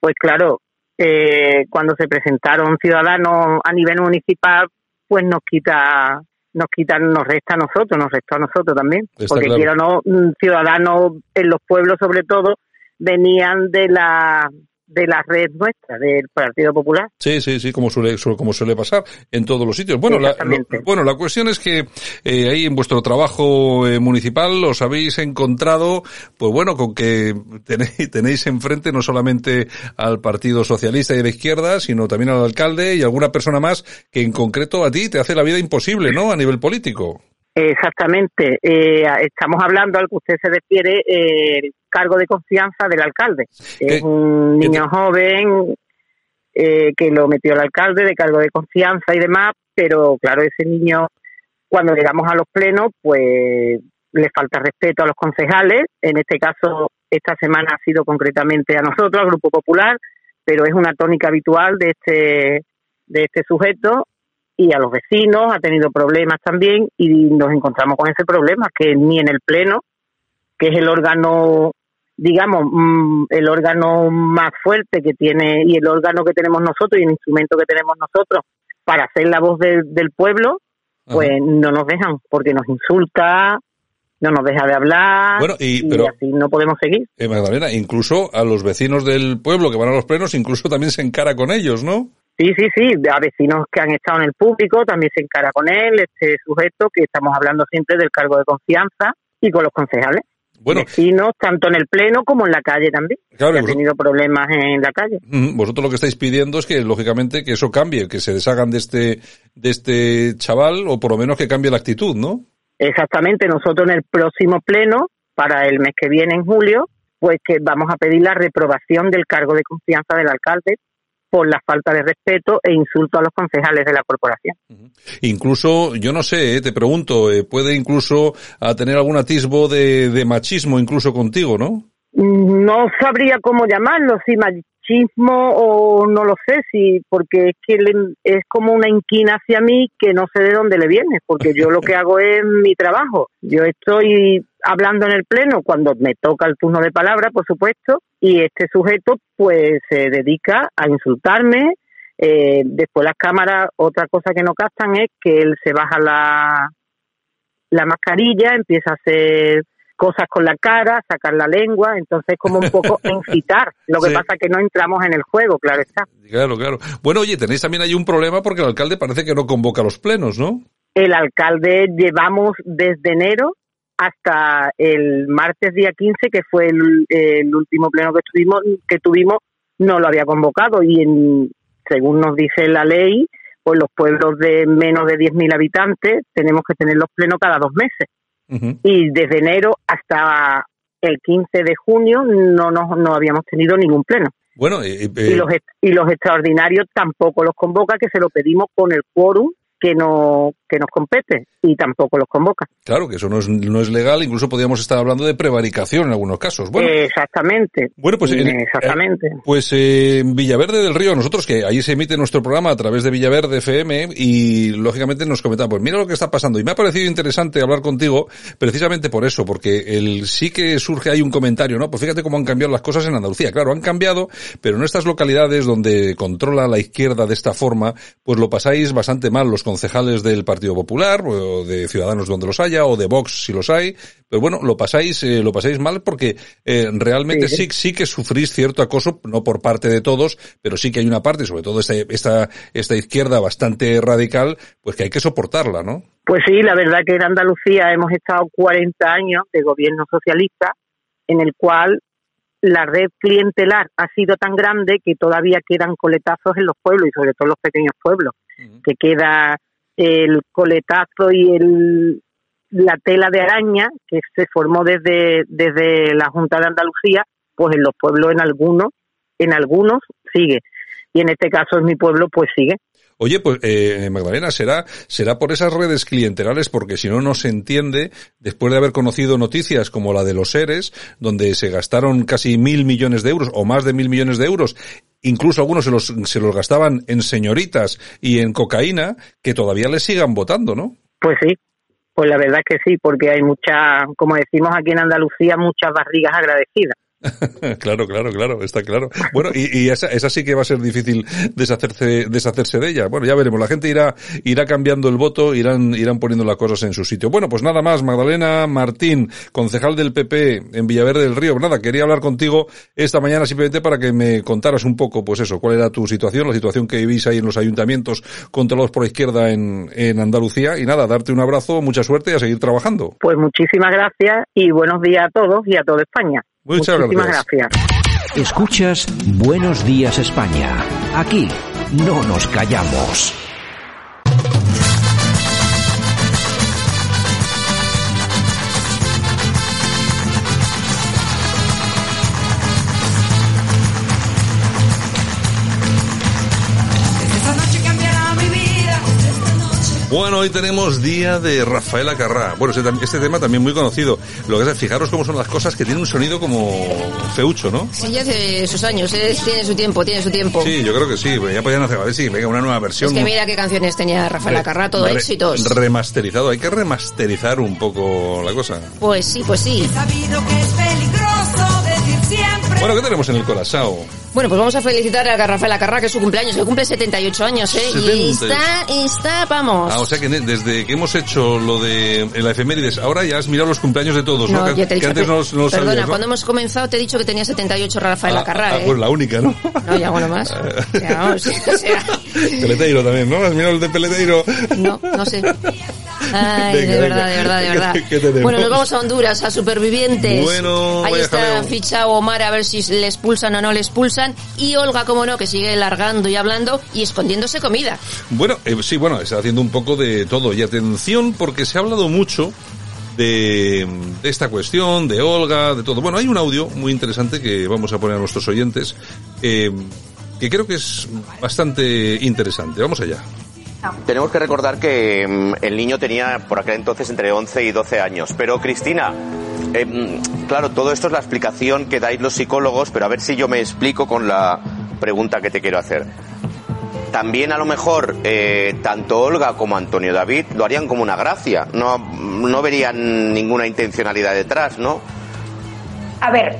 pues claro, eh, cuando se presentaron ciudadanos a nivel municipal, pues nos quita nos quitan, nos resta a nosotros, nos resta a nosotros también. porque quiero no, ciudadanos en los pueblos sobre todo, venían de la de la red nuestra, del Partido Popular. Sí, sí, sí, como suele, como suele pasar en todos los sitios. Bueno, la, bueno, la cuestión es que eh, ahí en vuestro trabajo eh, municipal os habéis encontrado, pues bueno, con que tenéis, <laughs> tenéis enfrente no solamente al Partido Socialista y de izquierda, sino también al alcalde y alguna persona más que en concreto a ti te hace la vida imposible, ¿no? A nivel político. Exactamente. Eh, estamos hablando al que usted se refiere, eh, el cargo de confianza del alcalde. Es un niño joven eh, que lo metió el alcalde de cargo de confianza y demás, pero claro, ese niño, cuando llegamos a los plenos, pues le falta respeto a los concejales. En este caso, esta semana ha sido concretamente a nosotros, al Grupo Popular, pero es una tónica habitual de este de este sujeto y a los vecinos, ha tenido problemas también y nos encontramos con ese problema, que ni en el Pleno, que es el órgano digamos, mm, el órgano más fuerte que tiene y el órgano que tenemos nosotros y el instrumento que tenemos nosotros para hacer la voz de- del pueblo, pues no nos dejan porque nos insulta, no nos deja de hablar Bueno, y- pero- así no podemos seguir. Eh, Magdalena, incluso a los vecinos del pueblo que van a los plenos, incluso también se encara con ellos, ¿no? Sí, sí, sí, a vecinos que han estado en el público también se encara con él, este sujeto que estamos hablando siempre del cargo de confianza y con los concejales. Bueno. Vecinos, tanto en el pleno como en la calle también. Claro, que han tenido problemas en la calle. Mm, Vosotros lo que estáis pidiendo es que, lógicamente, que eso cambie, que se deshagan de este, de este chaval, o por lo menos que cambie la actitud, ¿no? Exactamente, nosotros en el próximo pleno, para el mes que viene, en julio, pues que vamos a pedir la reprobación del cargo de confianza del alcalde por la falta de respeto e insulto a los concejales de la corporación. Incluso, yo no sé, eh, te pregunto, eh, puede incluso a tener algún atisbo de, de machismo incluso contigo, ¿no? No sabría cómo llamarlo, si machismo o no lo sé, si porque es que le- es como una inquina hacia mí que no sé de dónde le viene, porque yo lo que <laughs> hago es mi trabajo. Yo estoy hablando en el pleno cuando me toca el turno de palabra, por supuesto, y este sujeto pues se dedica a insultarme. Eh, después las cámaras, otra cosa que no captan es que él se baja la, la mascarilla, empieza a hacer cosas con la cara, sacar la lengua, entonces como un poco <laughs> incitar. Lo que Sí. pasa es que no entramos en el juego, claro está. Claro, claro. Bueno, oye, tenéis también ahí un problema porque el alcalde parece que no convoca los plenos, ¿no? El alcalde llevamos desde enero hasta el martes día 15, que fue el, el último pleno que tuvimos, que tuvimos, no lo había convocado y en- según nos dice la ley, pues los pueblos de menos de 10.000 habitantes tenemos que tener los plenos cada dos meses. y desde enero hasta el 15 de junio no nos, no habíamos tenido ningún pleno. Bueno, eh, eh, Y, los, y los extraordinarios tampoco los convoca, que se lo pedimos con el quórum que, no, que nos compete y tampoco los convoca. claro que eso no es, no es legal, incluso podríamos estar hablando de prevaricación en algunos casos. Bueno, Exactamente. Bueno, pues en- Exactamente. Pues eh, Villaverde del Río, nosotros que ahí se emite nuestro programa a través de Villaverde FM y lógicamente nos comentaba, pues mira lo que está pasando y me ha parecido interesante hablar contigo precisamente por eso, porque el sí que surge ahí un comentario, ¿no? Pues fíjate cómo han cambiado las cosas en Andalucía. Claro, han cambiado, pero en estas localidades donde controla la izquierda de esta forma, pues lo pasáis bastante mal los concejales del Partido Popular o de Ciudadanos donde los haya o de Vox si los hay, pero bueno, lo pasáis eh, lo pasáis mal porque eh, realmente Sí, sí, sí que sufrís cierto acoso, no por parte de todos, pero sí que hay una parte, sobre todo esta, esta, esta izquierda bastante radical, pues que hay que soportarla, ¿no? Pues sí, la verdad que en Andalucía hemos estado 40 años de gobierno socialista en el cual la red clientelar ha sido tan grande que todavía quedan coletazos en los pueblos y sobre todo en los pequeños pueblos, que queda el coletazo y el, la tela de araña que se formó desde, desde la Junta de Andalucía, pues en los pueblos en algunos, en algunos sigue. Y en este caso en mi pueblo pues sigue. Oye, pues eh, Magdalena, será será por esas redes clientelares, porque si no no se entiende, después de haber conocido noticias como la de los seres, donde se gastaron casi mil millones de euros o más de mil millones de euros, incluso algunos se los se los gastaban en señoritas y en cocaína, que todavía les sigan votando, ¿no? Pues sí, pues la verdad que sí, porque hay mucha, como decimos aquí en Andalucía, muchas barrigas agradecidas. <laughs> claro, claro, claro, está claro. Bueno, y, esa, esa sí que va a ser difícil deshacerse, deshacerse de ella. Bueno, ya veremos. La gente irá, irá cambiando el voto, irán, irán poniendo las cosas en su sitio. Bueno, pues nada más, Magdalena Martín, concejal del PP en Villaverde del Río. Nada, quería hablar contigo esta mañana simplemente para que me contaras un poco, pues eso, cuál era tu situación, la situación que vivís ahí en los ayuntamientos controlados por la izquierda en, en Andalucía. Y nada, darte un abrazo, mucha suerte y a seguir trabajando. Pues muchísimas gracias y buenos días a todos y a toda España. Muchas Muchísimas gracias. gracias. Escuchas Buenos Días España. Aquí no nos callamos. Bueno, hoy tenemos día de Rafaela Carrá. Bueno, este, este tema también muy conocido. Lo que es, fijaros cómo son las cosas que tienen un sonido como feucho, ¿no? Sí, ya hace sus años, ¿eh? tiene su tiempo, tiene su tiempo. Sí, yo creo que sí. Ya podían hacer, a ver si venga una nueva versión. Es que mira qué canciones tenía Rafael re- Acarrá, todo re- éxitos. Remasterizado. Hay que remasterizar un poco la cosa. Pues sí, pues sí. He sabido que es peligroso decir Bueno, ¿qué tenemos en el corazón? Bueno, pues vamos a felicitar a Rafael Acarra, que es su cumpleaños, que cumple 78 años, ¿eh? Y 70. está, está, vamos. Ah, o sea que desde que hemos hecho lo de la efemérides, ahora ya has mirado los cumpleaños de todos, ¿no? No, ya te he que dicho, antes no, los- no los perdona, sabías, ¿no? cuando hemos comenzado te he dicho que tenía 78 Rafael Ah, Acarra, ah, ¿eh? pues la única, ¿no? No, y alguno más. <laughs> Ya, vamos, o sea, Peleteiro también, ¿no? ¿Has mirado el de Peleteiro? no, no sé. Ay, Venga, de venga. verdad, de verdad, de verdad. <laughs> Bueno, nos vamos a Honduras, a Supervivientes. Bueno, Ahí está fichado Omar a ver si le expulsan o no le expulsan. Y Olga, como no, que sigue largando y hablando y escondiéndose comida. Bueno, eh, sí, bueno, está haciendo un poco de todo. Y atención, porque se ha hablado mucho de, de esta cuestión, de Olga, de todo. Bueno, hay un audio muy interesante que vamos a poner a nuestros oyentes, eh, que creo que es bastante interesante. Vamos allá. Tenemos que recordar que mm, el niño tenía por aquel entonces entre 11 y 12 años. Pero Cristina, eh, mm, claro, todo esto es la explicación que dais los psicólogos, pero a ver si yo me explico con la pregunta que te quiero hacer. También a lo mejor eh, tanto Olga como Antonio David lo harían como una gracia, no, no verían ninguna intencionalidad detrás, ¿no? A ver,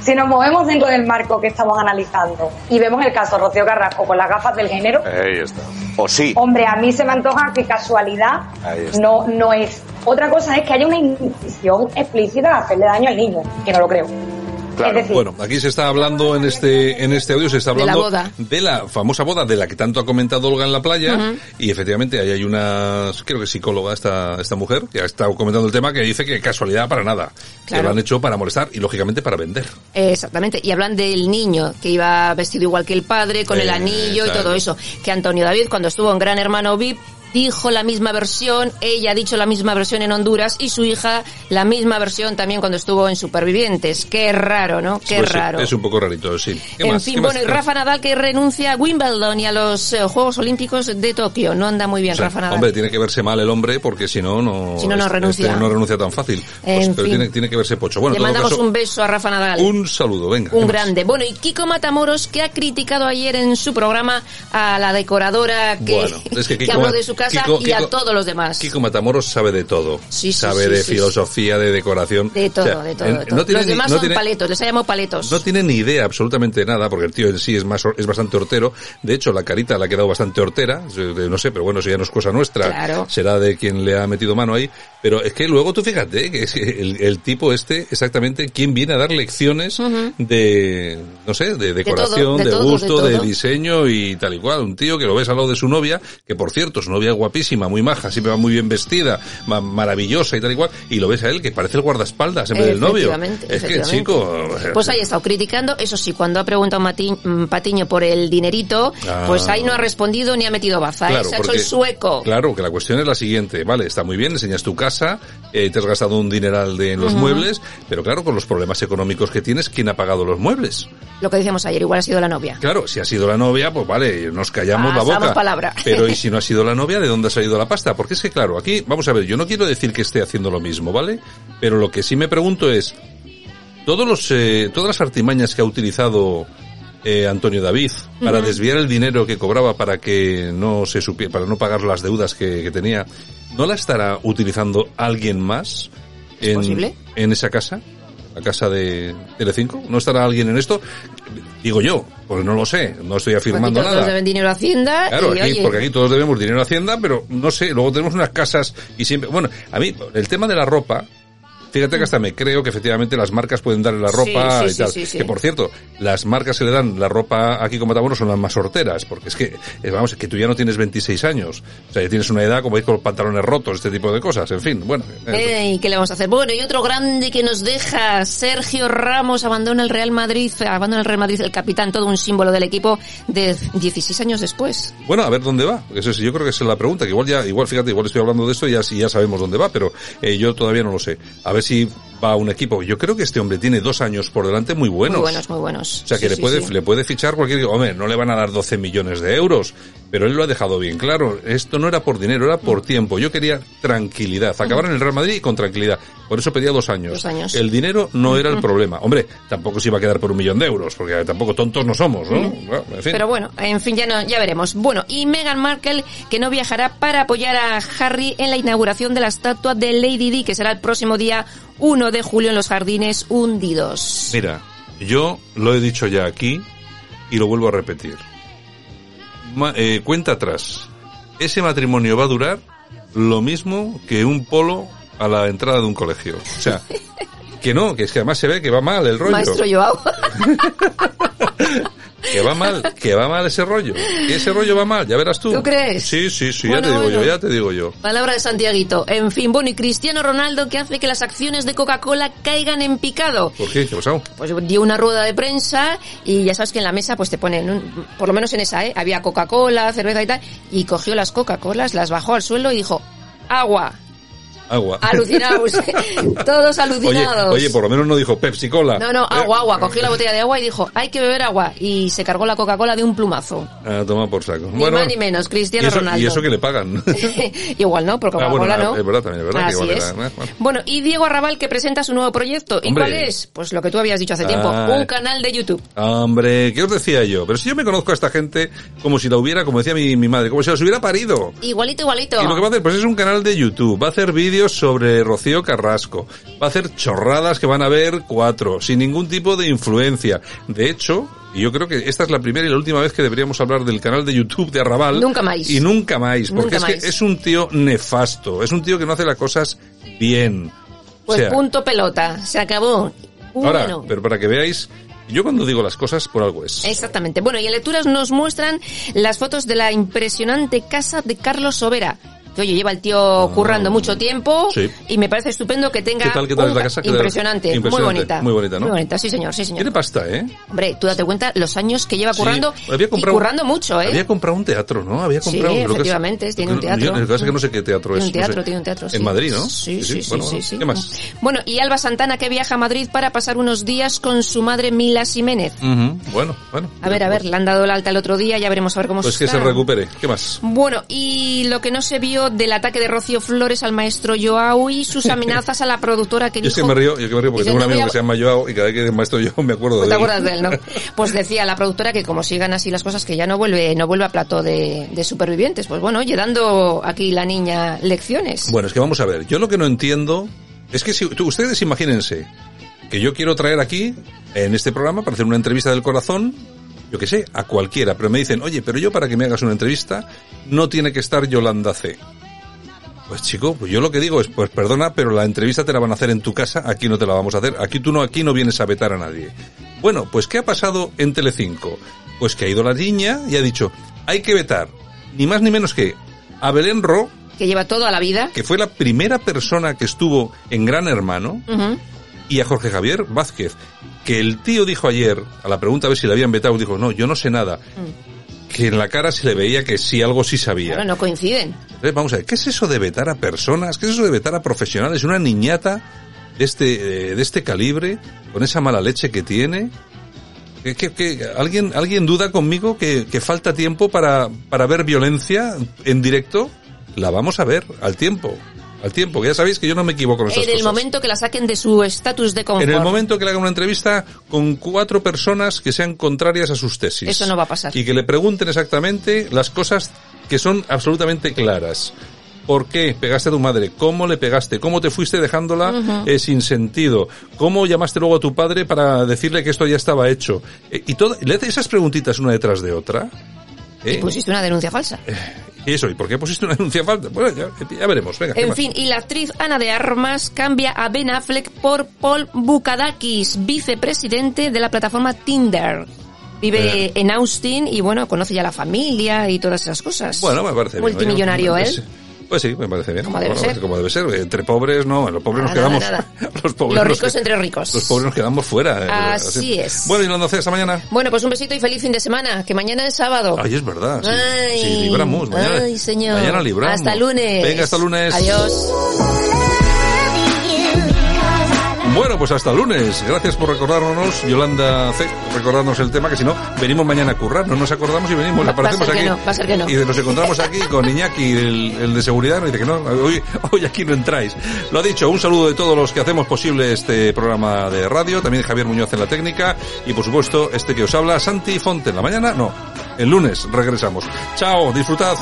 si nos movemos dentro del marco que estamos analizando y vemos el caso Rocío Carrasco con las gafas del género, Ahí está. O sí. hombre, a mí se me antoja que casualidad no, no es. Otra cosa es que haya una intención explícita de hacerle daño al niño, que no lo creo. Decir, Bueno, aquí se está hablando en este en este audio se está De la hablando boda. de la famosa boda de la que tanto ha comentado Olga en la playa y efectivamente ahí hay una creo que psicóloga esta esta mujer que ha estado comentando el tema que dice que casualidad para nada, que lo han hecho para molestar y lógicamente para vender. Exactamente, y hablan del niño que iba vestido igual que el padre, con el Eh, anillo y todo eso. Que Antonio David, cuando estuvo en Gran Hermano VIP, dijo la misma versión, ella ha dicho la misma versión en Honduras y su hija la misma versión también cuando estuvo en Supervivientes. Qué raro, ¿no? Qué Pues sí, raro. Es un poco rarito, sí. ¿Qué En más? fin, bueno, y Rafa Nadal que renuncia a Wimbledon y a los eh, Juegos Olímpicos de Tokio. No anda muy bien O sea, Rafa Nadal. Hombre, tiene que verse mal el hombre porque si no, no, Si no, no este- renuncia. este no renuncia tan fácil. Pues, pero tiene, tiene que verse pocho. Bueno, Le mandamos caso, un beso a Rafa Nadal. un saludo, venga. ¿qué Un más? grande. Bueno, y Kiko Matamoros, que ha criticado ayer en su programa a la decoradora que, Bueno, es que <laughs> que Kiko habló Ma- de su casa Kiko- y a todos los demás. Kiko Matamoros sabe de todo. Sí, sí, sabe sí, de filosofía, de decoración. De todo, O sea, de todo, en- de todo. No tiene, los demás no son tiene- paletos, les ha llamado paletos. no tiene ni idea absolutamente de nada, porque el tío en sí es más es bastante hortero. De hecho, la carita le ha quedado bastante hortera. No sé, pero bueno, eso ya no es cosa nuestra. Claro. Será de quien le ha metido mano ahí. Pero es que luego tú fíjate que es el, el tipo este, exactamente, quien viene a dar lecciones de, no sé, de decoración, de de, todo, de gusto, de, diseño y tal y cual. Un tío que lo ves al lado de su novia, que por cierto, su novia guapísima, muy maja, siempre va muy bien vestida, ma- maravillosa y tal y cual. Y lo ves a él, que parece el guardaespaldas en vez del novio. Es que chico... Pues ahí ha estado criticando, eso sí, cuando ha preguntado mm, Patiño por el dinerito, Ah. pues ahí no ha respondido ni ha metido baza, ¿eh? Claro, se ha hecho el sueco. Claro, que la cuestión es la siguiente, vale, está muy bien, enseñas tu casa, eh, te has gastado un dineral de, en los muebles, pero claro, con los problemas económicos que tienes, ¿quién ha pagado los muebles? Lo que decíamos ayer, igual ha sido la novia. Claro, si ha sido la novia, pues vale, nos callamos la boca. palabra. Pero ¿y <laughs> si no ha sido la novia, de dónde ha salido la pasta? Porque es que claro, aquí, vamos a ver, yo no quiero decir que esté haciendo lo mismo, ¿vale? Pero lo que sí me pregunto es, todos los, eh, todas las artimañas que ha utilizado eh, Antonio David para desviar el dinero que cobraba para que no se supiera, para no pagar las deudas que, que tenía, ¿no la estará utilizando alguien más en, posible? en esa casa? La casa de Telecinco, ¿no estará alguien en esto? Digo yo, porque no lo sé, no estoy afirmando Aquí todos nada. deben dinero a Hacienda Claro, y aquí, oye, porque aquí todos debemos dinero a Hacienda, pero no sé, luego tenemos unas casas y siempre, bueno, a mí, el tema de la ropa, fíjate que hasta me creo que efectivamente las marcas pueden darle la ropa Sí, sí, y tal. sí. Que por cierto, las marcas que le dan la ropa aquí como Matamoros son las más sorteras, porque es que, eh, vamos, es que tú ya no tienes 26 años, o sea, ya tienes una edad como ir con los pantalones rotos, este tipo de cosas, en fin, bueno. eh, Ey, ¿qué le vamos a hacer? Bueno, y otro grande que nos deja, Sergio Ramos abandona el Real Madrid, abandona el Real Madrid, el capitán, todo un símbolo del equipo de 16 años después. Bueno, a ver dónde va. Eso es, yo creo que esa es la pregunta. Que igual ya, igual fíjate, igual estoy hablando de esto y ya, sí, ya sabemos dónde va, pero eh, yo todavía no lo sé. A ver si va a un equipo. Yo creo que este hombre tiene dos años por delante muy buenos. Muy buenos, muy buenos. O sea, que Sí, le sí, puede, sí. le puede fichar cualquier, hombre, no le van a dar 12 millones de euros, pero él lo ha dejado bien claro. Esto no era por dinero, era por tiempo. Yo quería tranquilidad. Acabar en el Real Madrid y con tranquilidad. Por eso pedía dos años. Dos años. El dinero no era el problema. Hombre, tampoco se iba a quedar por un millón de euros, porque tampoco tontos no somos, ¿no? Bueno, en fin. Pero bueno, en fin, ya, no, ya veremos. Bueno, y Meghan Markle, que no viajará para apoyar a Harry en la inauguración de la estatua de Lady Di, que será el próximo día 1 de julio en los Jardines Hundidos. Mira, yo lo he dicho ya aquí y lo vuelvo a repetir. Ma- eh, cuenta atrás. Ese matrimonio va a durar lo mismo que un polo a la entrada de un colegio. O sea, <laughs> que no, que es que además se ve que va mal el rollo. Maestro Joao. <laughs> Que va mal, que va mal ese rollo. Que ese rollo va mal, ya verás tú. ¿Tú crees? Sí, sí, sí, Bueno, ya te digo bueno. yo, ya te digo yo. Palabra de Santiaguito. En fin, bueno, y Cristiano Ronaldo que hace que las acciones de Coca-Cola caigan en picado. ¿Por qué? ¿Qué ha pasado? Pues dio una rueda de prensa y ya sabes que en la mesa pues te ponen, un- por lo menos en esa, ¿eh? Había Coca-Cola, cerveza y tal, y cogió las Coca-Colas, las bajó al suelo y dijo, agua. Agua. Alucinados. <laughs> Todos Oye, alucinados. oye, por lo menos no dijo Pepsi Cola. No, no, agua, agua. Cogió la botella de agua y dijo, hay que beber agua. Y se cargó la Coca-Cola de un plumazo. Ah, toma por saco. Ni más ni menos, y Cristiano eso, Ronaldo. y eso que le pagan. <laughs> Igual no, porque Ah, bueno, Coca-Cola ah, no. es verdad también, es verdad que Así le es. ¿eh? Bueno. Bueno, y Diego Arrabal que presenta su nuevo proyecto. ¿Y Hombre. cuál es? Pues lo que tú habías dicho hace tiempo, Ah. un canal de YouTube. Hombre, ¿qué os decía yo? Pero si yo me conozco a esta gente como si la hubiera, como decía mi, mi madre, como si las hubiera parido. Igualito, igualito. Y lo que va a hacer, pues es un canal de YouTube. Va a hacer vídeos sobre Rocío Carrasco. Va a hacer chorradas que van a ver cuatro, sin ningún tipo de influencia. De hecho, y yo creo que esta es la primera y la última vez que deberíamos hablar del canal de YouTube de Arrabal. Nunca más. Y nunca más, porque Nunca es más. que es un tío nefasto. Es un tío que no hace las cosas bien. Pues o sea, punto pelota, se acabó. ahora, Bueno. pero para que veáis, yo cuando digo las cosas por algo es. Exactamente. Bueno, y en lecturas nos muestran las fotos de la impresionante casa de Carlos Sobera. Que oye, lleva el tío currando mucho tiempo Ah. Sí. y me parece estupendo que tenga ¿Qué tal, qué tal un es la ca- casa? ¿Qué tal? Impresionante, Impresionante, muy bonita. muy bonita, ¿no? Muy bonita, sí señor, sí señor. Tiene pasta, ¿eh? Hombre, tú date cuenta los años que lleva currando Sí, había y currando mucho, ¿eh? Había comprado un teatro, ¿no? Había Sí, comprado. creo que es- efectivamente, tiene un teatro. Que pasa es que no sé qué teatro Tiene es. un no teatro, sé. tiene un teatro, sí. En Madrid, ¿no? Sí, sí, sí, Bueno, sí, sí. ¿Qué más? Bueno, y Alba Santana que viaja a Madrid para pasar unos días con su madre Mila Jiménez. Bueno, bueno. A ver, a ver, le han dado el alta el otro día, ya veremos a ver cómo Pues que está. se recupere. ¿Qué más? Bueno, y lo que no se vio del ataque de Rocío Flores al maestro Joao y sus <laughs> amenazas a la productora que Yo es que me río, yo que me río porque tengo un "No amigo a- que se llama Joao y cada vez que es maestro yo me acuerdo de ¿Te él. acuerdas de él, no? <laughs> Pues decía la productora que como sigan así las cosas que ya no vuelve, no vuelve a plato de, de supervivientes. Pues bueno, oye, dando aquí la niña lecciones. Bueno, es que vamos a ver. Yo lo que no entiendo es que si ustedes imagínense que yo quiero traer aquí en este programa para hacer una entrevista del corazón, yo que sé, a cualquiera, pero me dicen, oye, pero yo para que me hagas una entrevista no tiene que estar Yolanda C. Pues chico, pues yo lo que digo es, pues perdona, pero la entrevista te la van a hacer en tu casa, aquí no te la vamos a hacer, aquí tú no, aquí no vienes a vetar a nadie. Bueno, pues ¿qué ha pasado en Telecinco? Pues que ha ido la niña y ha dicho, hay que vetar, ni más ni menos que a Belén Ro, Que lleva toda la vida. que fue la primera persona que estuvo en Gran Hermano. Y a Jorge Javier Vázquez, que el tío dijo ayer, a la pregunta a ver si le habían vetado, dijo, no, yo no sé nada. Que en la cara se le veía que sí, algo sí sabía. Claro, no coinciden. Entonces, vamos a ver, ¿qué es eso de vetar a personas? ¿Qué es eso de vetar a profesionales? Una niñata de este, eh, de este calibre, con esa mala leche que tiene. ¿Qué- qué- qué- alguien, ¿Alguien duda conmigo que, que falta tiempo para, para ver violencia en directo? La vamos a ver al tiempo. Al tiempo, que ya sabéis que yo no me equivoco estas En el cosas. momento que la saquen de su estatus de confort. En el momento que le haga una entrevista con cuatro personas que sean contrarias a sus tesis. Eso no va a pasar. Y que le pregunten exactamente las cosas que son absolutamente claras. ¿Por qué pegaste a tu madre? ¿Cómo le pegaste? ¿Cómo te fuiste dejándola eh, sin sentido? ¿Cómo llamaste luego a tu padre para decirle que esto ya estaba hecho? Eh, y todo, le hace esas preguntitas una detrás de otra. Y ¿eh? pusiste una denuncia falsa. ¿Y eso? ¿Y por qué pusiste una denuncia falta? Bueno, ya, ya veremos. Venga, ¿qué En más? fin, y la actriz Ana de Armas cambia a Ben Affleck por Paul Bukadakis, vicepresidente de la plataforma Tinder. Vive Eh. en Austin y bueno, conoce ya la familia y todas esas cosas. Bueno, me parece bien. Multimillonario Oye, él. Pues, Pues sí, me parece bien. Como debe Bueno, ser. Como debe ser. Entre pobres, no, los pobres Nada, nos quedamos. <laughs> Los pobres Los nos ricos que- entre ricos. Los pobres nos quedamos fuera. eh, Así es. Bueno, y lo hasta mañana. Bueno, pues un besito y feliz fin de semana, que mañana es sábado. Ay, es verdad. Sí, Ay, sí libramos. Mañana, ay, señor. Mañana libramos. Hasta lunes. Venga, hasta lunes. Adiós. Bueno, pues hasta lunes. Gracias por recordarnos, Yolanda C, recordarnos el tema, que si no, venimos mañana a currar. No nos acordamos y venimos, aparecemos aquí. no, no. Y nos encontramos aquí con Iñaki, el, el de seguridad, y dice que no, hoy, hoy aquí no entráis. Lo ha dicho, un saludo de todos los que hacemos posible este programa de radio, también Javier Muñoz en la técnica, y por supuesto, este que os habla, Santi Fonte. En la mañana, no, el lunes regresamos. Chao, disfrutad.